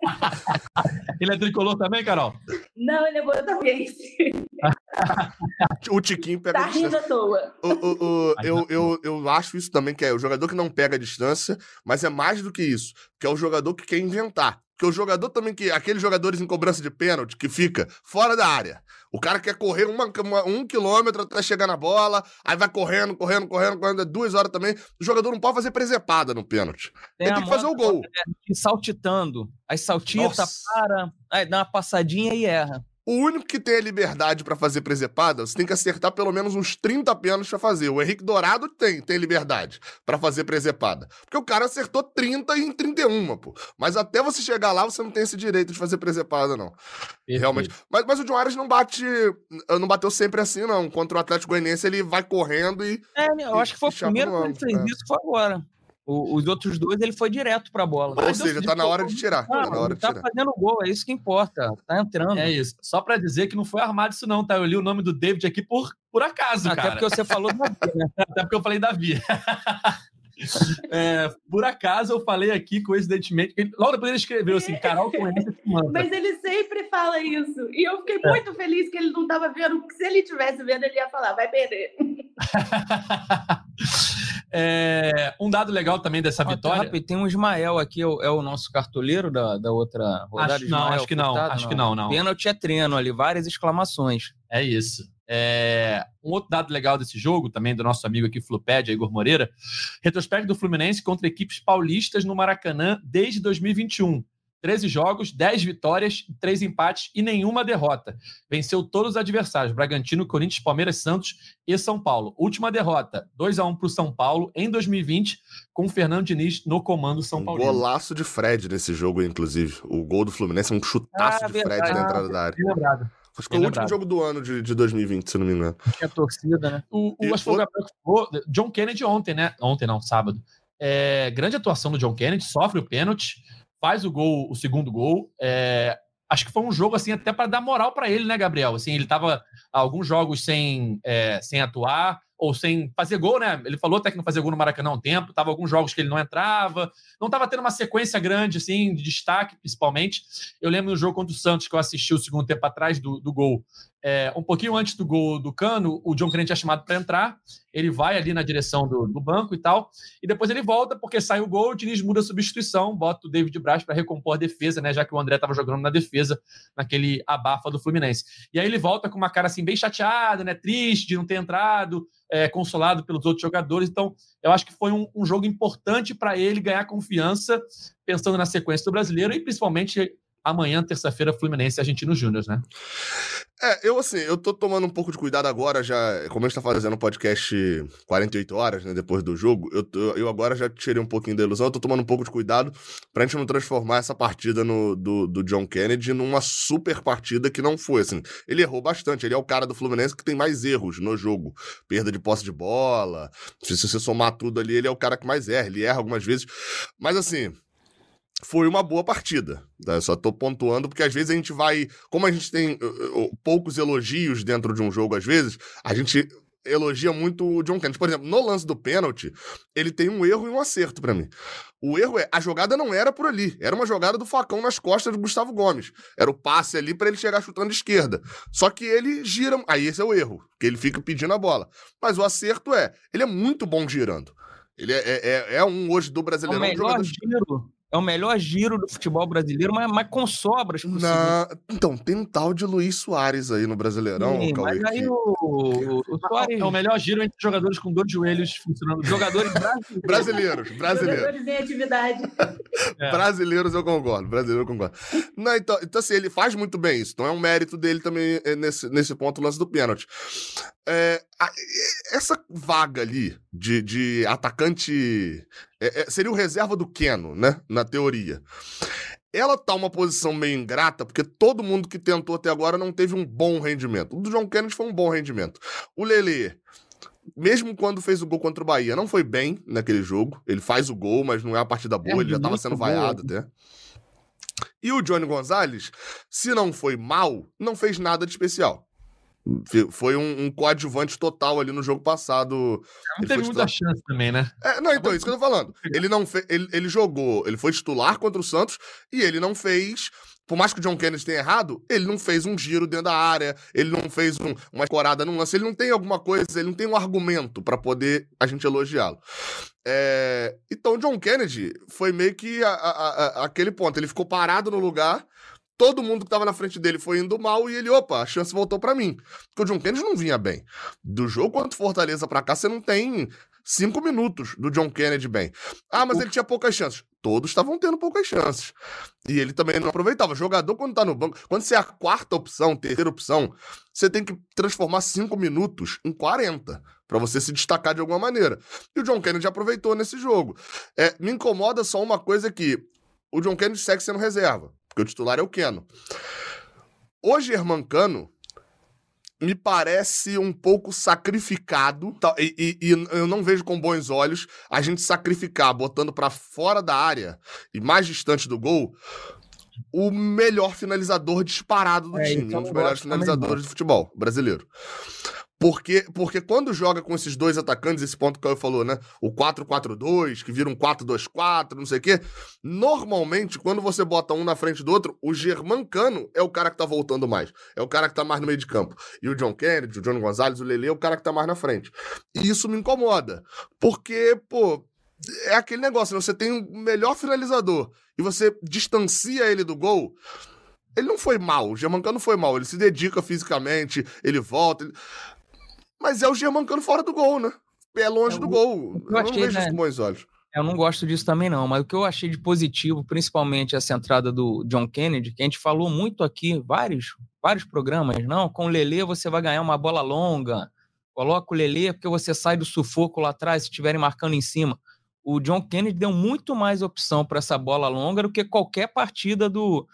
(laughs) Ele é tricolor também, Carol? Não, ele é botafoguense. (laughs) o Tiquinho pega Tá a distância. rindo à toa. O- o- o- eu, eu, eu acho isso também, que é o jogador que não pega a distância, mas é mais do que isso, que é o jogador que quer inventar. Porque o jogador também que. Aqueles jogadores em cobrança de pênalti que fica fora da área. O cara quer correr uma, uma- um quilômetro até chegar na bola, aí vai correndo, correndo, correndo, correndo, é duas horas também. O jogador não pode fazer presepada no pênalti. Ele a tem que fazer o gol. de saltitando. Aí saltita, Nossa. para, aí dá uma passadinha e erra. O único que tem a liberdade pra fazer presepada, você tem que acertar pelo menos uns 30 pênaltis pra fazer. O Henrique Dourado tem, tem liberdade pra fazer presepada. Porque o cara acertou 30 em 31, pô. Mas até você chegar lá, você não tem esse direito de fazer presepada, não. Realmente. Mas, mas o John Ares não bate. Não bateu sempre assim, não. Contra o Atlético Goianiense, ele vai correndo e. É, eu acho que foi o primeiro que ele fez é. isso, foi agora. O- os outros dois, ele foi direto pra bola. Ou Mas, seja, tá na hora de tirar. Ah, Tá na hora ele de tá tirar. fazendo gol, é isso que importa. Tá entrando. É isso. Só pra dizer que não foi armado isso, não, tá? Eu li o nome do David aqui por, por acaso, Até cara. porque você falou da né? (laughs) Até porque eu falei Davi. (laughs) (laughs) É, por acaso eu falei aqui, coincidentemente, ele- logo depois ele escreveu assim: (laughs) Carol conhece esse mantra. Mas ele sempre fala isso. E eu fiquei muito feliz que ele não estava vendo, porque se ele tivesse vendo, ele ia falar, vai perder. (laughs) É, um dado legal também dessa Ó, vitória. rápido, tem um Ismael aqui, é o, é o nosso cartoleiro da, da outra rodada. Acho- não, Ismael acho que não, Furtado? acho que não, não. Pênalti é treino ali, várias exclamações. É isso. É, Um outro dado legal desse jogo, também do nosso amigo aqui, Flupédia, Igor Moreira, retrospecto do Fluminense contra equipes paulistas no Maracanã desde 2021. 13 jogos, 10 vitórias, 3 empates e nenhuma derrota. Venceu todos os adversários: Bragantino, Corinthians, Palmeiras, Santos e São Paulo. Última derrota: 2 a 1 para o São Paulo em 2020, com o Fernando Diniz no comando São Um Paulo. golaço de Fred nesse jogo, inclusive. O gol do Fluminense é um chutaço Ah, de Fred verdade. na entrada da área. Lembrado. Acho que foi o bem último lembrado. jogo do ano de, de 2020, se não me engano. Tinha torcida, né? O, o, acho que foi o John Kennedy ontem, né? Ontem não, sábado. É, grande atuação do John Kennedy, sofre o pênalti, faz o gol, o segundo gol. É, acho que foi um jogo assim até para dar moral para ele, né, Gabriel? Assim, ele tava alguns jogos sem, é, sem atuar ou sem fazer gol, né? Ele falou até que não fazia gol no Maracanã há um tempo, tava alguns jogos que ele não entrava, não tava tendo uma sequência grande assim de destaque, principalmente. Eu lembro no jogo contra o Santos que eu assisti o segundo tempo atrás do, do gol. É, um pouquinho antes do gol do Cano, o John Kennedy é chamado para entrar. Ele vai ali na direção do, do banco e tal. E depois ele volta, porque sai o gol, o Diniz muda a substituição, bota o David Braz para recompor a defesa, né? Já que o André estava jogando na defesa, naquele abafa do Fluminense. E aí ele volta com uma cara assim, bem chateada, né? Triste de não ter entrado, é, consolado pelos outros jogadores. Então, eu acho que foi um, um jogo importante para ele ganhar confiança, pensando na sequência do brasileiro e principalmente amanhã, terça-feira, Fluminense e Argentino Júnior, né? É, eu assim, eu tô tomando um pouco de cuidado agora, já. Como a gente tá fazendo um podcast 48 horas, né, depois do jogo, eu, tô- eu agora já tirei um pouquinho da ilusão, eu tô tomando um pouco de cuidado pra gente não transformar essa partida no, do, do John Kennedy numa super partida que não foi, assim. Ele errou bastante, ele é o cara do Fluminense que tem mais erros no jogo. Perda de posse de bola, se você somar tudo ali, ele é o cara que mais erra, ele erra algumas vezes. Mas assim, foi uma boa partida. Tá? Só tô pontuando porque às vezes a gente vai. Como a gente tem uh, uh, poucos elogios dentro de um jogo, às vezes, a gente elogia muito o John Kennedy. Por exemplo, no lance do pênalti, ele tem um erro e um acerto pra mim. O erro é, a jogada não era por ali, era uma jogada do facão nas costas do Gustavo Gomes. Era o passe ali pra ele chegar chutando de esquerda. Só que ele gira, aí esse é o erro, que ele fica pedindo a bola. Mas o acerto é, ele é muito bom girando. Ele é, é, é- é um hoje do É o Brasileirão um melhor jogador giro. É o melhor giro do futebol brasileiro, mas, mas com sobras. Na... Então, tem um tal de Luiz Soares aí no Brasileirão, Sim, Cauê, mas aí que- o, o, o Soares, É o melhor giro entre jogadores com dois joelhos funcionando. jogadores brasileiros. Brasileiros, brasileiros. Jogadores em atividade. (laughs) É. Brasileiros eu concordo, brasileiro eu concordo. Não, então, então, assim, ele faz muito bem isso. Então é um mérito dele também é, nesse, nesse ponto, o lance do pênalti. É, a- essa vaga ali de, de atacante. é, é, seria o reserva do Keno, né? Na teoria. Ela tá uma posição meio ingrata, porque todo mundo que tentou até agora não teve um bom rendimento. O do John Kennedy foi um bom rendimento. O Lele, mesmo quando fez o gol contra o Bahia, não foi bem naquele jogo. Ele faz o gol, mas não é uma partida boa, É ele já tava sendo boa. vaiado até. E o Johnny Gonzalez, se não foi mal, não fez nada de especial. Foi um, um coadjuvante total ali no jogo passado. Não Ele teve muita titular. chance também, né? É, não, então, isso que eu tô falando. Ele não fez. Ele, ele jogou, ele foi titular contra o Santos e ele não fez por mais que o John Kennedy tenha errado, ele não fez um giro dentro da área, ele não fez um, uma escorada no lance, ele não tem alguma coisa, ele não tem um argumento para poder a gente elogiá-lo. É, então, o John Kennedy foi meio que a, a, a, aquele ponto. Ele ficou parado no lugar, todo mundo que tava na frente dele foi indo mal e ele, opa, a chance voltou para mim. Porque o John Kennedy não vinha bem. Do jogo quanto Fortaleza para cá, você não tem cinco minutos do John Kennedy bem. Ah, mas ele tinha poucas chances. Todos estavam tendo poucas chances. E ele também não aproveitava. Jogador, quando tá no banco, quando você é a quarta opção, terceira opção, você tem que transformar cinco minutos em 40 para você se destacar de alguma maneira. E o John Kennedy aproveitou nesse jogo. É, me incomoda só uma coisa que o John Kennedy segue sendo reserva, porque o titular é o Keno. O Germancano me parece um pouco sacrificado e, e, e, eu não vejo com bons olhos a gente sacrificar botando para fora da área e mais distante do gol o melhor finalizador disparado do é, time, um dos melhores finalizadores do futebol brasileiro. Porque, porque quando joga com esses dois atacantes, esse ponto que o Caio falou, né? O 4-4-2, que vira um 4-2-4, não sei o quê. Normalmente, quando você bota um na frente do outro, o Germancano é o cara que tá voltando mais. É o cara que tá mais no meio de campo. E o John Kennedy, o John Gonzalez, o Lele é o cara que tá mais na frente. E isso me incomoda. Porque, pô, é aquele negócio, né? Você tem o um melhor finalizador e você distancia ele do gol. Ele não foi mal, o Germancano foi mal. Ele se dedica fisicamente, ele volta. Ele... Mas é o Germancano fora do gol, né? É longe eu, do gol. Eu, eu achei, não vejo né? isso com bons olhos. Eu não gosto disso também, não. Mas o que eu achei de positivo, principalmente essa entrada do John Kennedy, que a gente falou muito aqui, vários, vários programas, não? Com o Lele você vai ganhar uma bola longa. Coloca o Lele porque você sai do sufoco lá atrás se estiverem marcando em cima. O John Kennedy deu muito mais opção para essa bola longa do que qualquer partida do,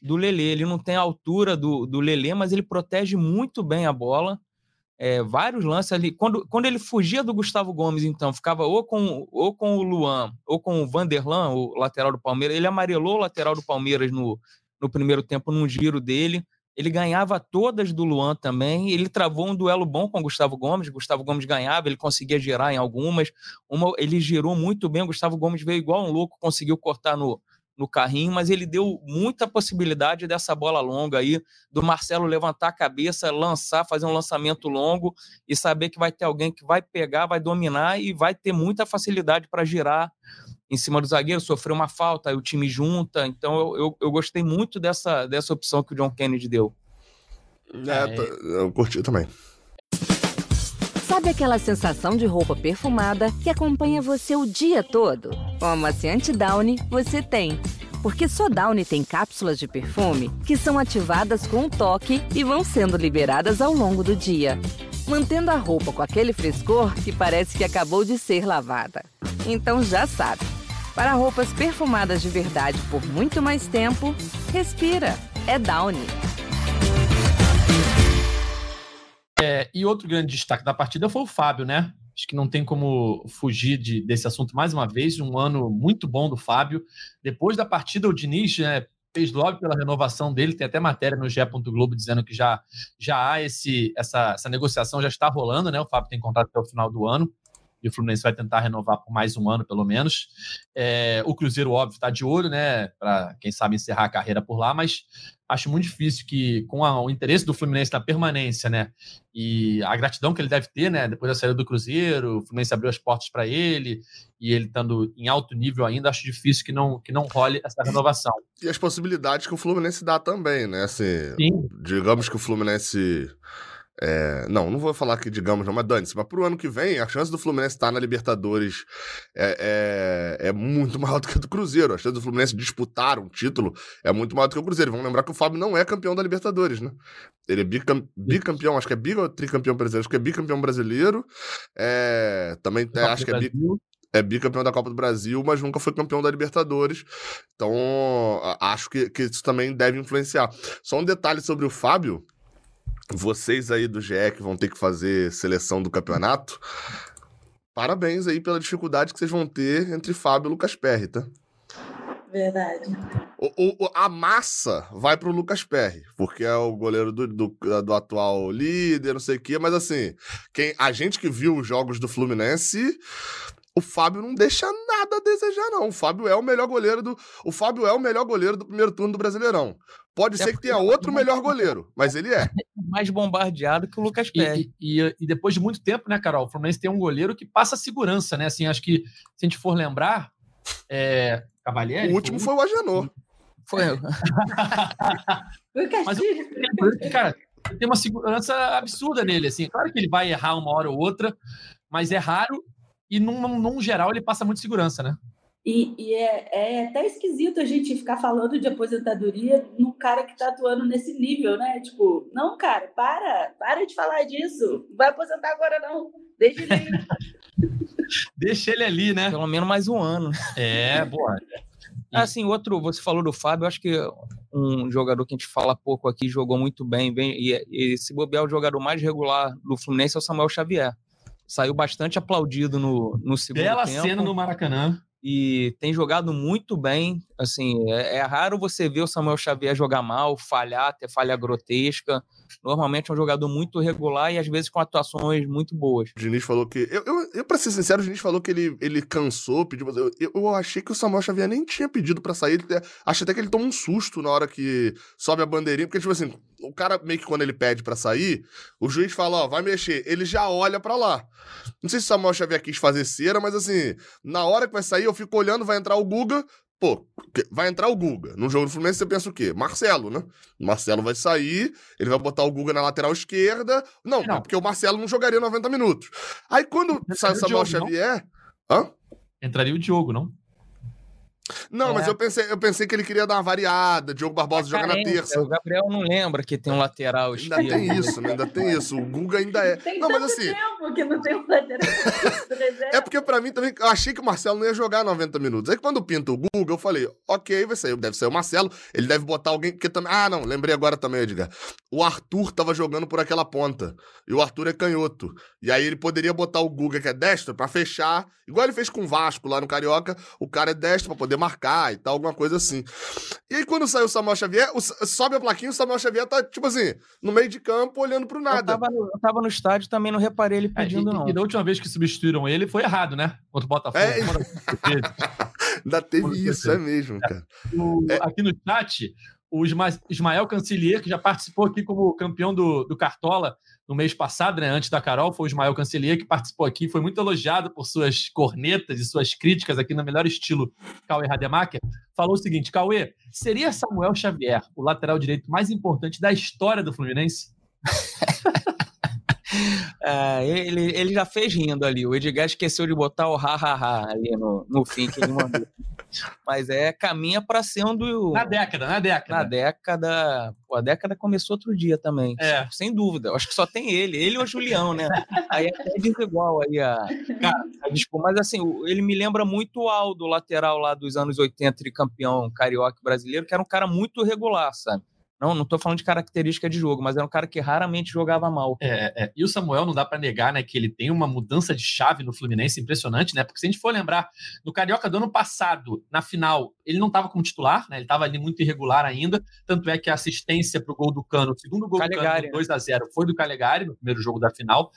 do Lele. Ele não tem a altura do, do Lele, mas ele protege muito bem a bola é, vários lances ali. Quando, quando ele fugia do Gustavo Gomes, então, ficava ou com, ou com o Luan ou com o Vanderlan, o lateral do Palmeiras. Ele amarelou o lateral do Palmeiras no, no primeiro tempo, num giro dele. Ele ganhava todas do Luan também. Ele travou um duelo bom com o Gustavo Gomes. Gustavo Gomes ganhava, ele conseguia girar em algumas. Uma, ele girou muito bem. O Gustavo Gomes veio igual um louco, conseguiu cortar no, no carrinho, mas ele deu muita possibilidade dessa bola longa aí, do Marcelo levantar a cabeça, lançar, fazer um lançamento longo e saber que vai ter alguém que vai pegar, vai dominar e vai ter muita facilidade para girar em cima do zagueiro, sofrer uma falta, aí o time junta. Então eu, eu, eu, gostei muito dessa, dessa opção que o John Kennedy deu. É, é... eu curti também. Sabe aquela sensação de roupa perfumada que acompanha você o dia todo? Com a amaciante Downy, você tem. Porque só Downy tem cápsulas de perfume que são ativadas com um toque e vão sendo liberadas ao longo do dia, mantendo a roupa com aquele frescor que parece que acabou de ser lavada. Então já sabe, para roupas perfumadas de verdade por muito mais tempo, respira. É Downy. É, e outro grande destaque da partida foi o Fábio, né? Acho que não tem como fugir de, desse assunto mais uma vez. Um ano muito bom do Fábio. Depois da partida, o Diniz né, fez logo pela renovação dele. Tem até matéria no GE. Globo dizendo que já, já há esse, essa, essa negociação, já está rolando, né? O Fábio tem contrato até o final do ano e o Fluminense vai tentar renovar por mais um ano, pelo menos. É, o Cruzeiro, óbvio, está de olho, né? Para, quem sabe, encerrar a carreira por lá, mas acho muito difícil que, com a, o interesse do Fluminense na permanência, né? E a gratidão que ele deve ter, né? Depois da saída do Cruzeiro, o Fluminense abriu as portas para ele, e ele estando em alto nível ainda, acho difícil que não, que não role essa renovação. E as possibilidades que o Fluminense dá também, né? Assim, Sim. Digamos que o Fluminense é, não, não vou falar que digamos não, mas dane-se. Mas pro ano que vem, a chance do Fluminense estar na Libertadores é, é, é, muito (laughs) maior do que a do Cruzeiro. A chance do Fluminense disputar um título é muito maior do que o Cruzeiro. Vamos lembrar que o Fábio não é campeão da Libertadores, né? Ele é bicam, bicampeão, acho que é bi ou tricampeão brasileiro? Acho que é bicampeão brasileiro. É, também acho que é bi, é bicampeão da Copa do Brasil, mas nunca foi campeão da Libertadores. Então, acho que, que isso também deve influenciar. Só um detalhe sobre o Fábio vocês aí do GE que vão ter que fazer seleção do campeonato, parabéns aí pela dificuldade que vocês vão ter entre Fábio e Lucas Perry, tá? Verdade. O, o, a massa vai pro Lucas Perry, porque é o goleiro do, do, do, atual líder, não sei o quê, mas assim, quem, a gente que viu os jogos do Fluminense o Fábio não deixa nada a desejar, não. O Fábio é o melhor goleiro do. O Fábio é o melhor goleiro do primeiro turno do Brasileirão. Pode É ser que tenha é outro mais- melhor goleiro, mas ele é. (laughs) Mais bombardeado que o Lucas E, Perry. e- e- e depois de muito tempo, né, Carol? O Fluminense tem um goleiro que passa segurança, né? Assim, acho que se a gente for lembrar, é, Cavalieri. O último foi o Agenor. Foi. (laughs) O Mas cara, tem uma segurança absurda nele, assim. Claro que ele vai errar uma hora ou outra, mas é raro e num, num geral ele passa muito segurança, né? E, e é, é até esquisito a gente ficar falando de aposentadoria num cara que tá atuando nesse nível, né? Tipo, não, cara, para, para de falar disso. Não vai aposentar agora, não. Deixa ele aí. (laughs) Deixa ele ali, né? Pelo menos mais um ano. É, boa. (laughs) Assim, outro, você falou do Fábio, eu acho que um jogador que a gente fala pouco aqui jogou muito bem, bem e, e se bobear o jogador mais regular do Fluminense é o Samuel Xavier. Saiu bastante aplaudido no, no segundo Bela tempo. cena no Maracanã. E tem jogado muito bem. Assim, é, é raro você ver o Samuel Xavier jogar mal, falhar, ter falha grotesca. Normalmente é um jogador muito regular e às vezes com atuações muito boas. O Diniz falou que. Eu, eu, eu pra ser sincero, o Diniz falou que ele, ele cansou, pediu. Eu, eu, achei que o Samuel Xavier nem tinha pedido pra sair. Acho até que ele toma um susto na hora que sobe a bandeirinha, porque, tipo assim, o cara meio que quando ele pede pra sair, o juiz fala, ó, vai mexer. Ele já olha pra lá. Não sei se o Samuel Xavier quis fazer cera, mas assim, na hora que vai sair, eu fico olhando, vai entrar o Guga. Pô, vai entrar o Guga. No jogo do Fluminense você pensa o quê? Marcelo, né? O Marcelo vai sair, ele vai botar o Guga na lateral esquerda. Não, Não. é porque o Marcelo não jogaria 90 minutos. Aí quando sai Samuel Diogo, não? Xavier. Hã? Entraria o Diogo, não? Não, É. mas eu pensei, eu pensei que ele queria dar uma variada. Diogo Barbosa joga na terça. O Gabriel não lembra que tem um lateral Ainda esquerdo. tem isso, né? Ainda tem isso. O Guga ainda é. Tem Não, mas assim. tempo que não tem um lateral do reserva. É porque pra mim também, eu achei que o Marcelo não ia jogar 90 minutos. Aí quando pinta o Guga, eu falei, ok, vai sair, deve ser o Marcelo, ele deve botar alguém, porque também, ah não, lembrei agora também, Edgar, o Arthur tava jogando por aquela ponta, e o Arthur é canhoto, e aí ele poderia botar o Guga, que é destro, pra fechar, igual ele fez com o Vasco lá no Carioca, o cara é destro pra poder marcar e tal, alguma coisa assim. E aí quando saiu o Samuel Xavier, o- sobe a plaquinha, o Samuel Xavier tá, tipo assim, no meio de campo, olhando pro Eu nada. tava, no, eu tava no estádio também não reparei ele É, e, pedindo, não. e da última vez que substituíram ele foi errado, né? Contra o Botafogo. É. (laughs) Ainda teve isso, é mesmo, cara. O- Aqui no chat, o Isma- Ismael Cancelier, que já participou aqui como campeão do, do Cartola no mês passado, né? Antes da Carol, foi o Ismael Cancelier que participou aqui, foi muito elogiado por suas cornetas e suas críticas aqui no melhor estilo Cauê Rademacher. Falou o seguinte: Cauê, seria Samuel Xavier o lateral direito mais importante da história do Fluminense? (laughs) É, ele, ele já fez rindo ali. O Edgar esqueceu de botar o ha-ha-ha ali no, no fim que ele mandou. Mas é, caminha para ser um do. Na década, na década. Na década. Pô, a década começou outro dia também. É. Sem dúvida. Acho que só tem ele. Ele ou o Julião, né? Aí é desigual aí a. a disputa. Mas assim, ele me lembra muito o Aldo, lateral lá dos anos 80, de campeão carioca brasileiro, que era um cara muito regular, sabe? Não, não tô falando de característica de jogo, mas era um cara que raramente jogava mal. É, é. E o Samuel não dá para negar, né, que ele tem uma mudança de chave no Fluminense impressionante, né? Porque se a gente for lembrar do Carioca do ano passado, na final, ele não estava como titular, né? Ele estava ali muito irregular ainda, tanto é que a assistência pro gol do Cano, o segundo gol Calegari, do Cano, 2 a 0 foi do Calegari no primeiro jogo da final.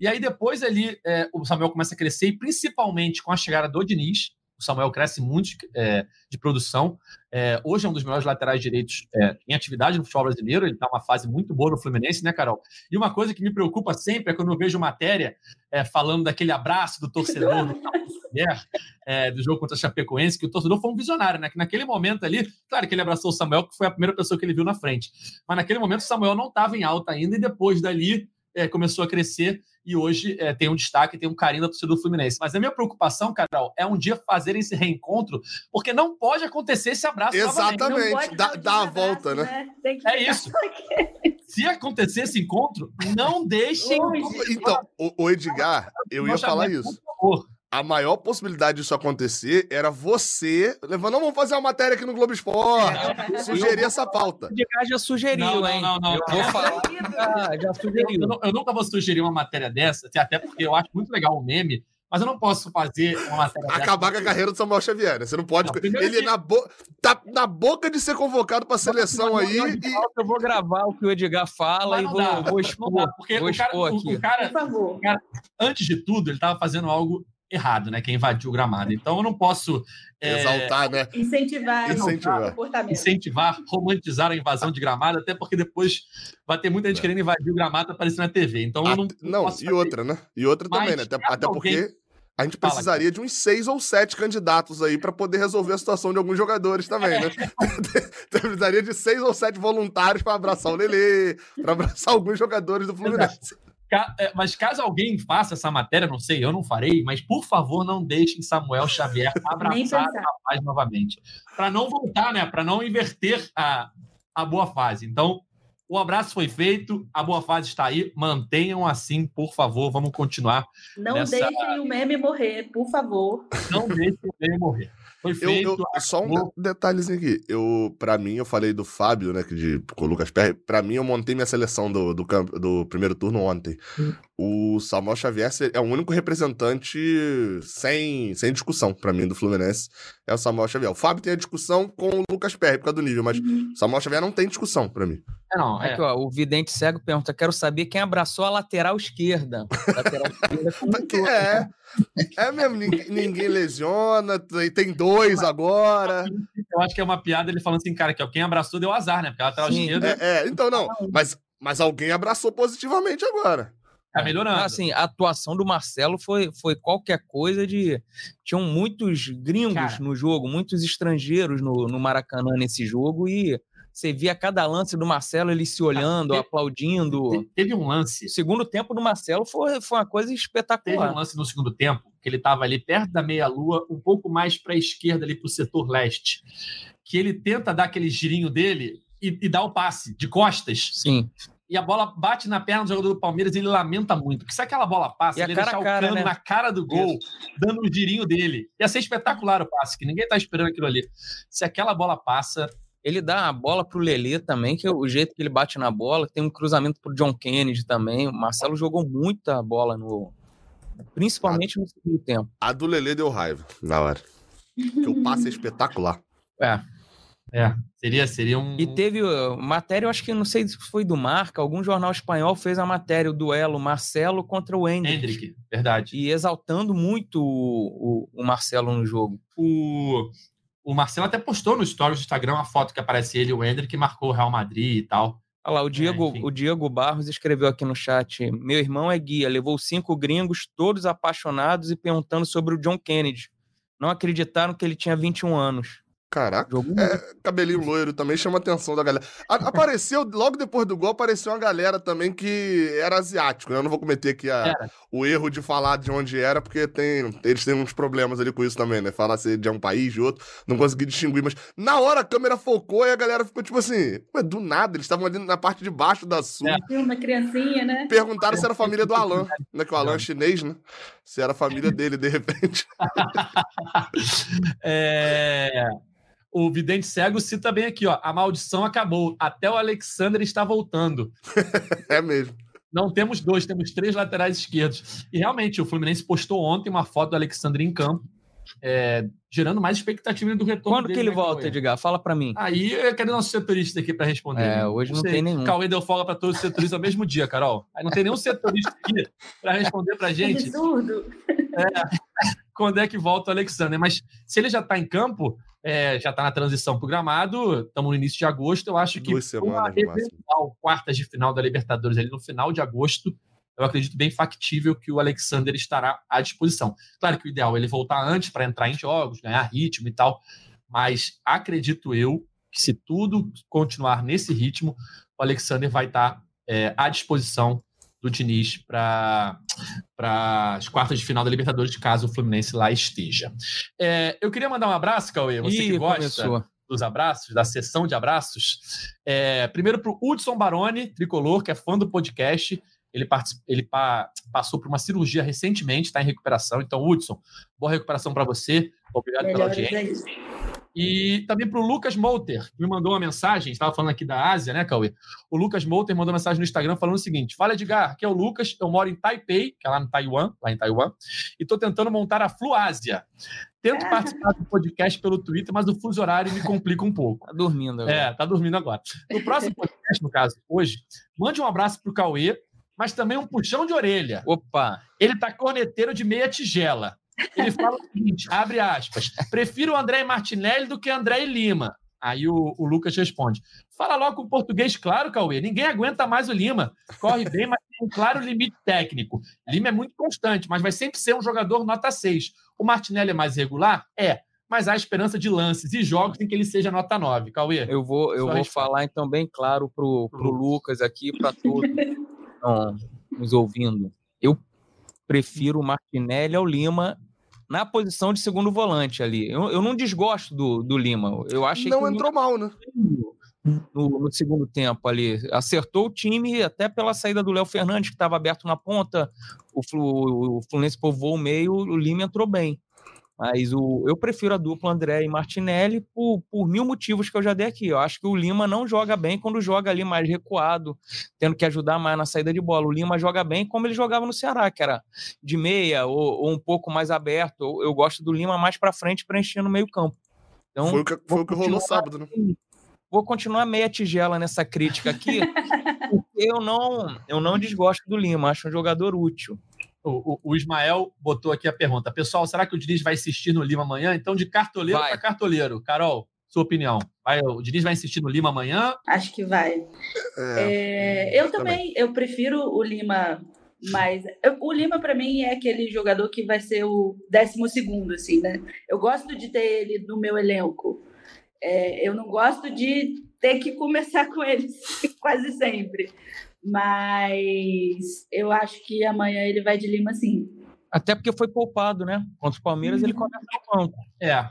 E aí depois ali é, o Samuel começa a crescer e principalmente com a chegada do Diniz, o Samuel cresce muito é, de produção. É, hoje é um dos melhores laterais direitos é, em atividade no futebol brasileiro. Ele está uma fase muito boa no Fluminense, né, Carol? E uma coisa que me preocupa sempre é quando eu vejo matéria é, falando daquele abraço do torcedor no é, do jogo contra a Chapecoense, que o torcedor foi um visionário, né? Que naquele momento ali, claro que ele abraçou o Samuel, que foi a primeira pessoa que ele viu na frente. Mas naquele momento o Samuel não estava em alta ainda, e depois dali é, começou a crescer e hoje é, tem um destaque, tem um carinho da torcida do Fluminense. Mas a minha preocupação, Carol, é um dia fazerem esse reencontro, porque não pode acontecer esse abraço. Exatamente. Não pode dá- dá a desabraço, volta, né? Tem que É isso. Se acontecer esse encontro, não (laughs) deixem. Então, o, o Edgar, eu ia falar isso. Por favor. A maior possibilidade disso acontecer era você levando, não, vamos fazer uma matéria aqui no Globo Esporte, sugerir essa pauta. O Edgar já sugeriu, Não, não, hein? não, não. Eu vou falar. (laughs) Ah, já Eu, sugeriu. não- eu nunca vou sugerir uma matéria dessa, assim, até porque eu acho muito legal o meme, mas eu não posso fazer uma matéria dessa. Acabar com a carreira do Samuel Xavier, né? Você não pode. Não, ele que- na bo... tá na boca de ser convocado pra seleção aí. e- Eu vou gravar o que o Edgar fala e não vou, dá, vou não expor. dá, porque vou o cara, expor o- aqui. o cara, Por favor. antes de tudo, ele estava fazendo algo errado, né? Quem invadiu o gramado. Então eu não posso é, Exaltar, né? Incentivar, Incentivar. o comportamento. incentivar, romantizar a invasão de gramado, até porque depois vai ter muita gente É. querendo invadir o gramado para aparecer na TV. Então eu não, não, posso e fazer outra, né? E outra Mas também, né? Até, até porque alguém- a gente Fala, precisaria de uns seis ou sete candidatos aí para poder resolver a situação de alguns jogadores também, né? (laughs) (laughs) precisaria de seis ou sete voluntários para abraçar o Lelê, para abraçar alguns jogadores do Fluminense. É, Mas caso alguém faça essa matéria, não sei, eu não farei, mas por favor não deixem Samuel Xavier (laughs) abraçar a paz novamente. Para não voltar, né? Para não inverter a, a boa fase. Então, o abraço foi feito, a boa fase está aí. Mantenham assim, por favor. Vamos continuar. Não Nessa- deixem o meme morrer, por favor. Não deixem ele morrer. Foi Eu, feito. eu- só um detalhezinho aqui. Eu, pra mim, eu falei do Fábio, né, que de, com o Lucas Perry. Pra mim, eu montei minha seleção do, do, campo, do primeiro turno ontem. O Samuel Xavier é o único representante sem, sem discussão, pra mim, do Fluminense. É o Samuel Xavier. O Fábio tem a discussão com o Lucas Perry por causa do nível, mas o Samuel Xavier não tem discussão pra mim. É, não, é. Aqui, ó, o vidente cego pergunta: quero saber quem abraçou a lateral esquerda. Lateral (laughs) esquerda É, é mesmo, ninguém, ninguém lesiona, tem tem dois agora. Eu acho que é uma piada ele falando assim, cara, que ó, quem abraçou deu azar, né? Porque a lateral Sim. esquerda É, é, então não, mas, mas alguém abraçou positivamente agora. Tá melhorando. Assim, a atuação do Marcelo foi, foi qualquer coisa de. Tinham muitos gringos Cara. no jogo, muitos estrangeiros no, no Maracanã nesse jogo, e você via cada lance do Marcelo, ele se olhando, teve- aplaudindo. Te- Teve um lance O segundo tempo do Marcelo foi, foi uma coisa Teve um espetacular. lance no segundo tempo, que ele estava ali perto da meia-lua, um pouco mais para a esquerda, ali para o setor leste. Que ele tenta dar aquele girinho dele e, e dá o passe de costas. Sim. E a bola bate na perna do jogador do Palmeiras e ele lamenta muito. Porque se aquela bola passa, E a ele ia cara a deixar cara, o cano né? na cara do gol, dando o girinho dele. Ia ser espetacular o passe, que ninguém tá esperando aquilo ali. Se aquela bola passa, Ele dá a bola pro Lelê também, que é o jeito que ele bate na bola. Tem um cruzamento pro John Kennedy também. O Marcelo jogou muita bola no. Principalmente no segundo tempo. A do Lelê deu raiva na hora. Porque o passe é espetacular. É. é, seria, seria um. E teve uh, matéria, eu acho que não sei se foi do Marca, algum jornal espanhol fez a matéria, o duelo Marcelo contra o Hendrick. Hendrick, verdade. E exaltando muito o, o, o Marcelo no jogo. O, o Marcelo até postou no stories do Instagram uma foto que aparece ele o Hendrick que marcou o Real Madrid e tal. Olha lá, o Diego, enfim. o Diego Barros escreveu aqui no chat: Meu irmão é guia, levou cinco gringos, todos apaixonados e perguntando sobre o John Kennedy. Não acreditaram que ele tinha 21 anos. Caraca. É, cabelinho loiro também chama a atenção da galera. A- apareceu, logo depois do gol, apareceu uma galera também que era asiático, né? Eu não vou cometer aqui a- o erro de falar de onde era, porque tem, eles têm uns problemas ali com isso também, né? Falar se de um país, de outro, não consegui distinguir, mas na hora a câmera focou e a galera ficou tipo assim, "Ué, do nada, eles estavam ali na parte de baixo da Sul. É. Uma criancinha, né? Perguntaram se era a família do Alan, né? Que o Alan é chinês, né? Se era a família dele, de repente. (laughs) É, O vidente cego cita bem aqui, ó. A maldição acabou. Até o Alexander está voltando. (laughs) É mesmo. Não temos dois, temos três laterais esquerdos. E realmente, o Fluminense postou ontem uma foto do Alexander em campo, é, gerando mais expectativa do retorno. Quando dele, que ele né, volta, Cauê? Edgar? Fala pra mim. Aí, cadê nosso setorista aqui para responder? É, hoje não tem nenhum. Cauê deu folga para todos os setoristas ao mesmo dia, Carol. Aí não tem nenhum setorista aqui para responder para Que (laughs) gente absurdo. Quando é que volta o Alexander. Mas se ele já está em campo, é, já está na transição para o gramado, estamos no início de agosto, eu acho que Duas uma semanas eventual quartas de final da Libertadores ali no final de agosto, eu acredito bem factível que o Alexander estará à disposição. Claro que o ideal é ele voltar antes para entrar em jogos, ganhar ritmo e tal, mas acredito eu que se tudo continuar nesse ritmo, o Alexander vai estar é, à disposição do Diniz para as quartas de final da Libertadores, caso o Fluminense lá esteja. É, eu queria mandar um abraço, Cauê, você que Ih, gosta começou. dos abraços, da sessão de abraços. É, primeiro para o Hudson Baroni, tricolor, que é fã do podcast. Ele, ele pa- passou por uma cirurgia recentemente, está em recuperação. Então, Hudson, boa recuperação para você. Obrigado pela Melhores audiência. E também para o Lucas Molter, que me mandou uma mensagem, estava falando aqui da Ásia, né, Cauê? O Lucas Molter mandou mensagem no Instagram falando o seguinte: Fala, Edgar, aqui é o Lucas, eu moro em Taipei, que é lá no Taiwan, lá em Taiwan, e estou tentando montar a Fluásia. Tento participar do podcast pelo Twitter, mas o fuso horário me complica um pouco. Tá dormindo agora. É, tá dormindo agora. No próximo podcast, no caso, hoje, mande um abraço pro Cauê, mas também um puxão de orelha. Opa! Ele tá corneteiro de meia tigela. Ele fala o seguinte: abre aspas, prefiro o André Martinelli do que André Lima. Aí o, o, Lucas responde: Fala logo com português claro, Cauê. Ninguém aguenta mais o Lima. Corre bem, mas tem um claro limite técnico. Lima é muito constante, mas vai sempre ser um jogador nota 6. O Martinelli é mais regular? É. Mas há esperança de lances e jogos em que ele seja nota 9. Cauê. Eu vou, eu vou falar então bem claro pro, pro Lucas aqui, para todos que estão nos ouvindo. Eu prefiro o Martinelli ao Lima na posição de segundo volante ali. Eu, eu não desgosto do, do Lima. Eu acho não entrou mal, né? No, no, segundo tempo ali. Acertou o time até pela saída do Léo Fernandes, que estava aberto na ponta. O, o Fluminense povoou o meio, o Lima entrou bem. Mas o, eu prefiro a dupla André e Martinelli por, por mil motivos que eu já dei aqui. Eu acho que o Lima não joga bem quando joga ali mais recuado, tendo que ajudar mais na saída de bola. O Lima joga bem como ele jogava no Ceará, que era de meia ou, ou um pouco mais aberto. Eu, eu gosto do Lima mais para frente, preenchendo o meio campo. Então, foi o que, foi o que rolou sábado, né? Vou continuar meia tigela nessa crítica aqui, (laughs) porque eu não, eu não desgosto do Lima, acho um jogador útil. O, o, o, Ismael botou aqui a pergunta. Pessoal, será que o Diniz vai insistir no Lima amanhã? Então, de cartoleiro para cartoleiro. Carol, sua opinião. Vai, o Diniz vai insistir no Lima amanhã? Acho que vai. É, é, eu também, também, eu prefiro o Lima mas eu, o Lima, para mim, é aquele jogador que vai ser o décimo segundo, assim, né? Eu gosto de ter ele no meu elenco. É, eu não gosto de ter que começar (laughs) com ele quase sempre. Mas eu acho que amanhã ele vai de Lima sim. Até porque foi poupado, né? Contra o Palmeiras ele uhum. começa no banco. É,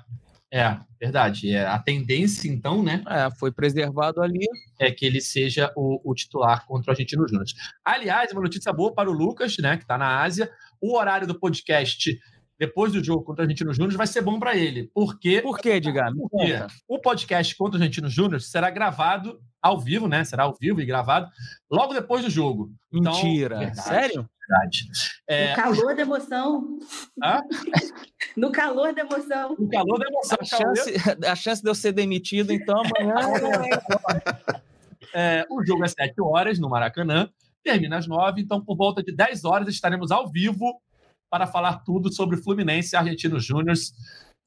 é, verdade. É, a tendência, então, né? É, foi preservado ali. É que ele seja o, o titular contra o Argentino Júnior. Aliás, uma notícia boa para o Lucas, né? Que está na Ásia. O horário do podcast depois do jogo contra o Argentino Júnior vai ser bom para ele. Porque, Por quê, Edgar? Porque o podcast contra o Argentino Júnior será gravado ao vivo, né? Será ao vivo e gravado logo depois do jogo. Então, Mentira. Então, Sério? Verdade. É... No calor da emoção. Hã? No calor da emoção. No calor da emoção. A chance, a chance de eu ser demitido, então, amanhã. é, o jogo é 7 horas no Maracanã, termina às 9, então por volta de 10 horas estaremos ao vivo para falar tudo sobre Fluminense e Argentino Júnior.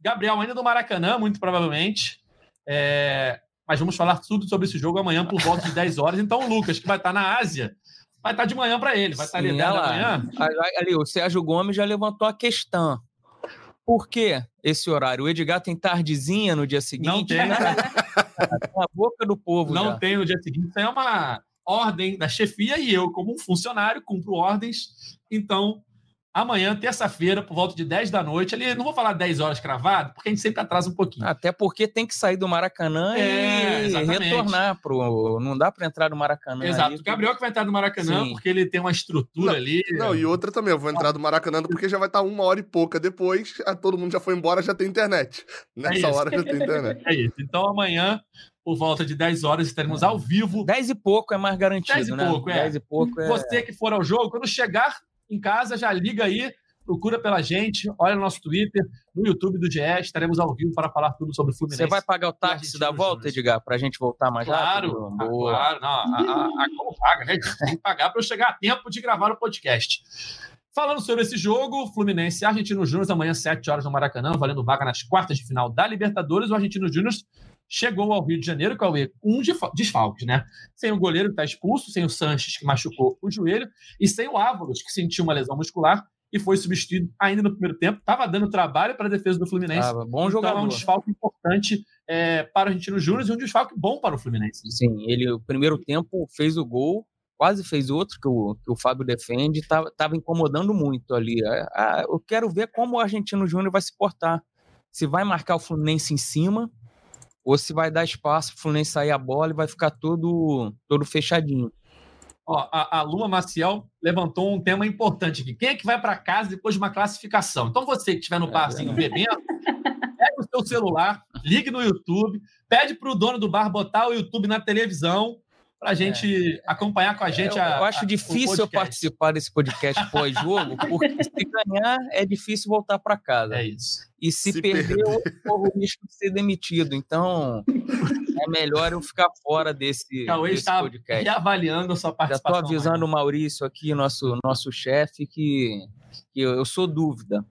Gabriel, ainda do Maracanã, muito provavelmente. É... Mas vamos falar tudo sobre esse jogo amanhã por volta de (laughs) 10 horas. Então, o Lucas, que vai estar na Ásia, vai estar de manhã para ele. Vai estar ali da manhã. Ali, o Sérgio Gomes já levantou a questão. Por que esse horário? O Edgar tem tardezinha no dia seguinte? Não tem. Né? na boca do povo. Não já. tem no dia seguinte. Isso é uma ordem da chefia e eu, como um funcionário, cumpro ordens. Então, Amanhã, terça-feira, por volta de 10 da noite, ali, não vou falar 10 horas cravado, porque a gente sempre atrasa um pouquinho. Até porque tem que sair do Maracanã é, e exatamente. retornar pro. Não dá para entrar no Maracanã. Exato. O Gabriel que vai entrar no Maracanã, Sim. porque ele tem uma estrutura não, ali. Não, e outra também, eu vou entrar no Maracanã porque já vai estar uma hora e pouca depois, todo mundo já foi embora, já tem internet. Nessa é hora já tem internet. (laughs) É isso. Então amanhã por volta de 10 horas estaremos ao vivo. 10 e pouco é mais garantido, 10 e né? pouco, é. 10 e pouco é... Você que for ao jogo, quando chegar em casa, já liga aí, procura pela gente, olha no nosso Twitter, no YouTube do GE, estaremos ao vivo para falar tudo sobre o Fluminense. Você vai pagar o táxi da volta, Edgar, para a gente voltar mais claro, rápido? Ah, claro, não, a, a, a paga, né? Tem que pagar para eu chegar a tempo de gravar o podcast. Falando sobre esse jogo, Fluminense e Argentino Júnior, amanhã, 7 horas no Maracanã, valendo vaga nas quartas de final da Libertadores. O Argentino Júnior chegou ao Rio de Janeiro, Cauê, com um desfalques, né? Sem o goleiro que está expulso, sem o Sanches, que machucou o joelho, e sem o Ávaros, que sentiu uma lesão muscular e foi substituído ainda no primeiro tempo. Estava dando trabalho para a defesa do Fluminense. Ah, bom jogador. Então é um desfalque importante é, para o Argentino Júnior e um desfalque bom para o Fluminense. Sim, ele, o primeiro tempo, fez o gol, quase fez outro que o, que o Fábio defende, estava incomodando muito ali. Ah, eu quero ver como o Argentino Júnior vai se portar. Se vai marcar o Fluminense em cima ou se vai dar espaço para o Fluminense sair a bola e vai ficar todo, todo fechadinho. Ó, a, a Luma Maciel levantou um tema importante aqui. Quem é que vai para casa depois de uma classificação? Então, você que estiver no é barzinho bebendo, pega o seu celular, ligue no YouTube, pede para o dono do bar botar o YouTube na televisão para a gente é. acompanhar com a gente. Eu, a, eu acho a, difícil participar desse podcast pós-jogo, (laughs) porque se ganhar é difícil voltar para casa. É isso. E se, se perder, perder, eu corro o risco de ser demitido. Então, é melhor eu ficar fora desse, Cauê desse está podcast. reavaliando a sua participação. Já estou avisando o Maurício aqui, nosso, nosso chefe, que que eu, eu sou dúvida.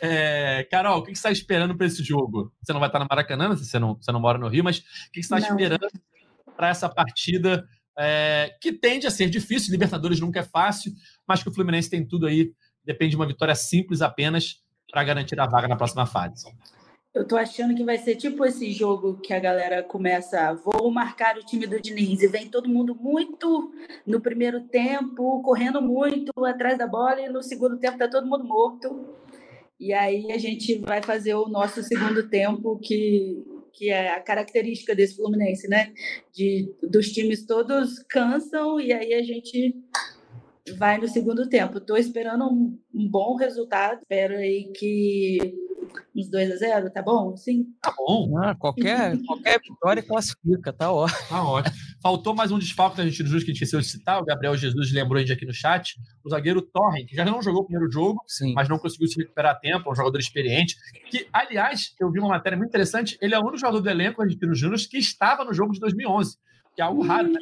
É, Carol, o que você está esperando para esse jogo? Você não vai estar no Maracanã, você não, você não mora no Rio, mas o que você está esperando para essa partida é, que tende a ser difícil? Libertadores nunca é fácil, mas que o Fluminense tem tudo aí. Depende de uma vitória simples apenas para garantir a vaga na próxima fase. Eu tô achando que vai ser tipo esse jogo que a galera começa, vou marcar o time do Diniz e vem todo mundo muito no primeiro tempo, correndo muito atrás da bola e no segundo tempo tá todo mundo morto. E aí a gente vai fazer o nosso segundo tempo que que é a característica desse Fluminense, né? De dos times todos cansam e aí a gente vai no segundo tempo. Estou esperando um, um, bom resultado. Espero aí que uns 2 a 0 tá bom? Sim. Tá bom. Ah, qualquer, qualquer vitória classifica, tá ótimo. Tá ótimo. Faltou mais um desfalque da Argentina Júnior que a gente esqueceu de citar. O Gabriel Jesus lembrou a gente aqui no chat. O zagueiro Torrent, que já não jogou o primeiro jogo, Sim. mas não conseguiu se recuperar a tempo. É um jogador experiente. Que, aliás, eu vi uma matéria muito interessante. Ele é o único jogador do elenco Argentino Júnior que estava no jogo de 2011 que é algo raro, né?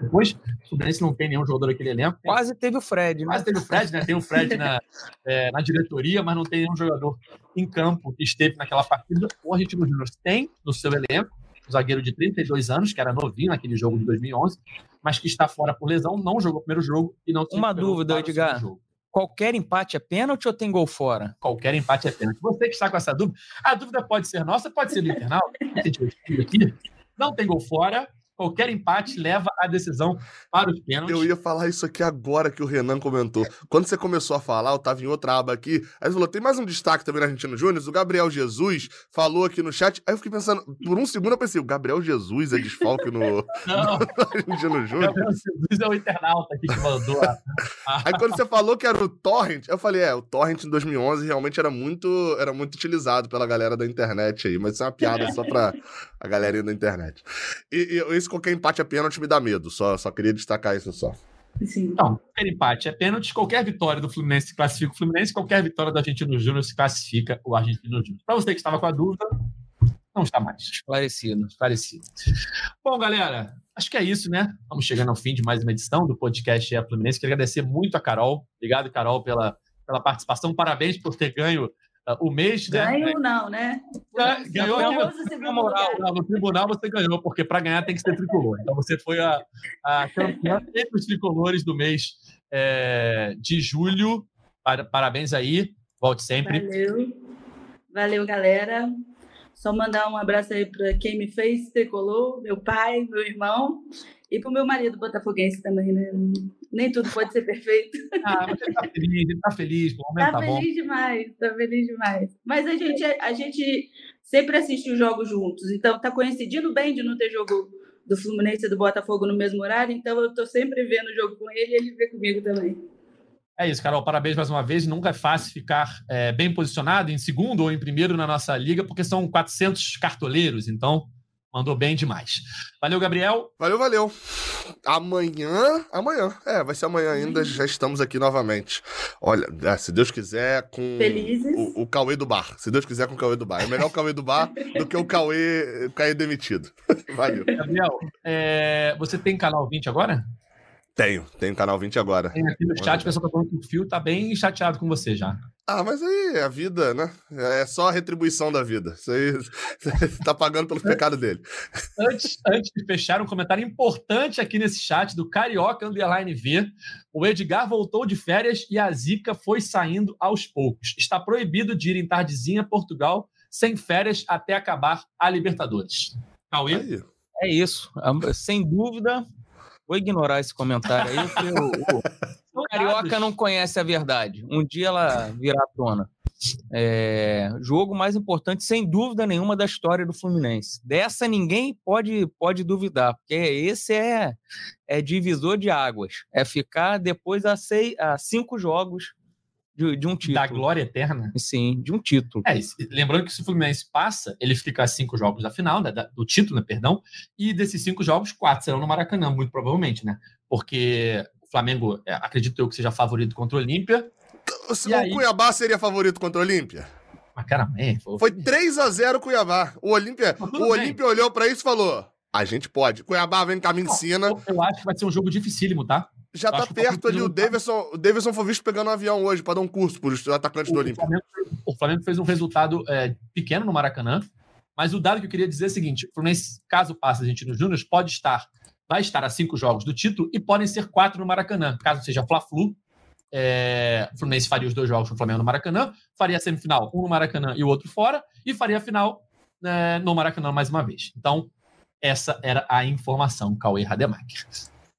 Depois, o Fluminense não tem nenhum jogador daquele elenco. Quase teve o Fred, né? Quase teve o Fred, né? Tem o Fred na, (laughs) é, na diretoria, mas não tem nenhum jogador em campo que esteve naquela partida. O Argentino Júnior tem no seu elenco um zagueiro de 32 anos, que era novinho naquele jogo de 2011, mas que está fora por lesão, não jogou o primeiro jogo e não Uma dúvida, Edgar. Qualquer empate é pênalti ou tem gol fora? Qualquer empate é pênalti. Você que está com essa dúvida, a dúvida pode ser nossa, pode ser do internauta. (laughs) Não tem gol fora, Qualquer empate leva a decisão para os pênaltis. Eu ia falar isso aqui agora que o Renan comentou. Quando você começou a falar, eu tava em outra aba aqui. Aí você falou: tem mais um destaque também na Argentina Júnior. O Gabriel Jesus falou aqui no chat. Aí eu fiquei pensando, por um segundo eu pensei: o Gabriel Jesus é desfalque no, (laughs) Não, no Argentino Júnior? Gabriel Jesus é o internauta aqui que mandou. A... Aí quando você falou que era o Torrent, eu falei: é, o Torrent em 2011 realmente era muito, era muito utilizado pela galera da internet aí. Mas isso é uma piada só pra a galerinha da internet. E, e esse qualquer empate é pênalti me dá medo. Só, só queria destacar isso só. Sim. Não, qualquer empate é pênalti. Qualquer vitória do Fluminense se classifica o Fluminense. Qualquer vitória do Argentino Júnior se classifica o Argentino Júnior. Para você que estava com a dúvida, não está mais. Esclarecido. Esclarecido. Bom, galera, acho que é isso, né? Vamos chegando ao fim de mais uma edição do podcast É Fluminense. Queria agradecer muito a Carol. Obrigado, Carol, pela, pela participação. Parabéns por ter ganho o mês, né? Ganho não, né? ganhou no, moral, no tribunal você ganhou, porque para ganhar tem que ser tricolor. Então você foi a, a campeã entre os tricolores do mês é, de julho. Parabéns aí, volte sempre. Valeu, valeu, galera. Só mandar um abraço aí para quem me fez tricolor, meu pai, meu irmão e para o meu marido botafoguense também, né? Nem tudo pode ser perfeito. (laughs) Ah, ele tá feliz, tá feliz, o momento tá, tá feliz bom. demais, tá feliz demais. Mas a gente, a gente sempre assiste os jogos juntos, então tá coincidindo bem de não ter jogo do Fluminense e do Botafogo no mesmo horário, então eu tô sempre vendo o jogo com ele e ele vê comigo também. É isso, Carol. Parabéns mais uma vez. Nunca é fácil ficar é, bem posicionado em segundo ou em primeiro na nossa liga, porque são 400 cartoleiros. Então, Mandou bem demais. Valeu, Gabriel. Valeu, valeu. Amanhã. Amanhã. É, vai ser amanhã ainda. Já estamos aqui novamente. Olha, é, se Deus quiser, com Felizes. O, o Cauê do Bar. Se Deus quiser, com o Cauê do Bar. É melhor o Cauê do Bar do que o Cauê, Cauê demitido. (laughs) Valeu. Gabriel, é, você tem canal 20 agora? Tenho, tenho canal 20 agora. Tem aqui no chat, o pessoal tá falando que o Fio tá bem chateado com você já. Ah, mas aí a vida, né? É só a retribuição da vida. Você, (laughs) você tá pagando pelo pecado dele. Antes, antes de fechar, um comentário importante aqui nesse chat do Carioca Underline V. O Edgar voltou de férias e a Zica foi saindo aos poucos. Está proibido de ir em tardezinha Portugal sem férias até acabar a Libertadores. Cauê? Aí. É isso. Sem dúvida, vou ignorar esse comentário aí, porque o, o, o (laughs) Carioca não conhece a verdade. Um dia ela virá à tona. É, jogo mais importante, sem dúvida nenhuma, da história do Fluminense. Dessa ninguém pode, pode duvidar, porque esse é, é divisor de águas. É ficar depois a, seis, a cinco jogos de, de, um título. Da glória eterna? Sim, de um título. É, lembrando que se o Fluminense passa, ele fica a cinco jogos da final, né, da, do título, né, perdão, e desses cinco jogos, quatro serão no Maracanã, muito provavelmente, né? Porque o Flamengo, é, acredito eu que seja favorito contra o Olímpia. O aí... Cuiabá seria favorito contra o Olímpia? Mas caramba, é, foi... foi 3 a 0 Cuiabá. O Olímpia, o Olímpia olhou para isso e falou: "A gente pode. Cuiabá vem caminho de cima. Eu, eu acho que vai ser um jogo dificílimo, tá? Já tá perto ali o Davidson. O Davidson foi visto pegando um avião hoje para dar um curso para os atacantes do Olímpico. O Flamengo fez um resultado é, pequeno no Maracanã, mas o dado que eu queria dizer é o seguinte: o Fluminense, caso passe a gente no Júnior, pode estar, vai estar a cinco jogos do título e podem ser quatro no Maracanã. Caso seja Fla-Flu, é, o Fluminense faria os dois jogos no Flamengo no Maracanã, faria a semifinal, um no Maracanã e o outro fora, e faria a final é, no Maracanã mais uma vez. Então, essa era a informação, Cauê Rademacher.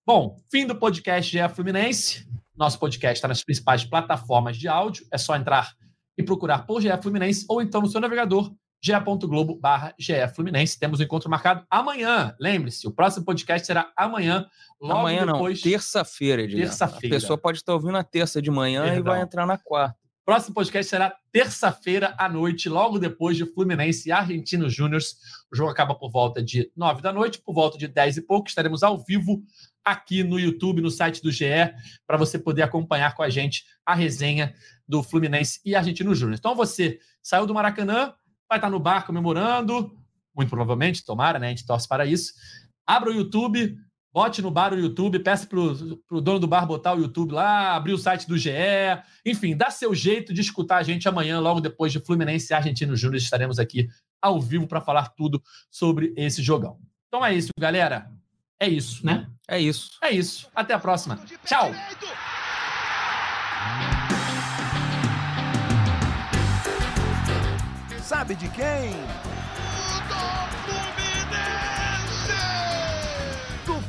Bom, fim do podcast GE Fluminense. Nosso podcast está nas principais plataformas de áudio. É só entrar e procurar por GE Fluminense ou então no seu navegador ge.globo barra Fluminense. Temos um encontro marcado amanhã. Lembre-se, o próximo podcast será amanhã, logo amanhã depois... não, terça-feira. Terça-feira. A pessoa pode estar ouvindo na terça de manhã Perdão. e vai entrar na quarta. Próximo podcast será terça-feira à noite, logo depois de Fluminense e Argentino Júnior. O jogo acaba por volta de nove da noite, por volta de dez e pouco. Estaremos ao vivo aqui no YouTube, no site do GE, para você poder acompanhar com a gente a resenha do Fluminense e Argentino Júnior. Então você saiu do Maracanã, vai estar no bar comemorando, muito provavelmente, tomara, né? A gente torce para isso. Abra o YouTube, bote no bar o YouTube, peça para o dono do bar botar o YouTube lá, abrir o site do GE, enfim, dá seu jeito de escutar a gente amanhã, logo depois de Fluminense e Argentino Júnior, estaremos aqui ao vivo para falar tudo sobre esse jogão. Então é isso, galera. É isso, né? É isso. É isso. Até a próxima. Tchau. Sabe de quem?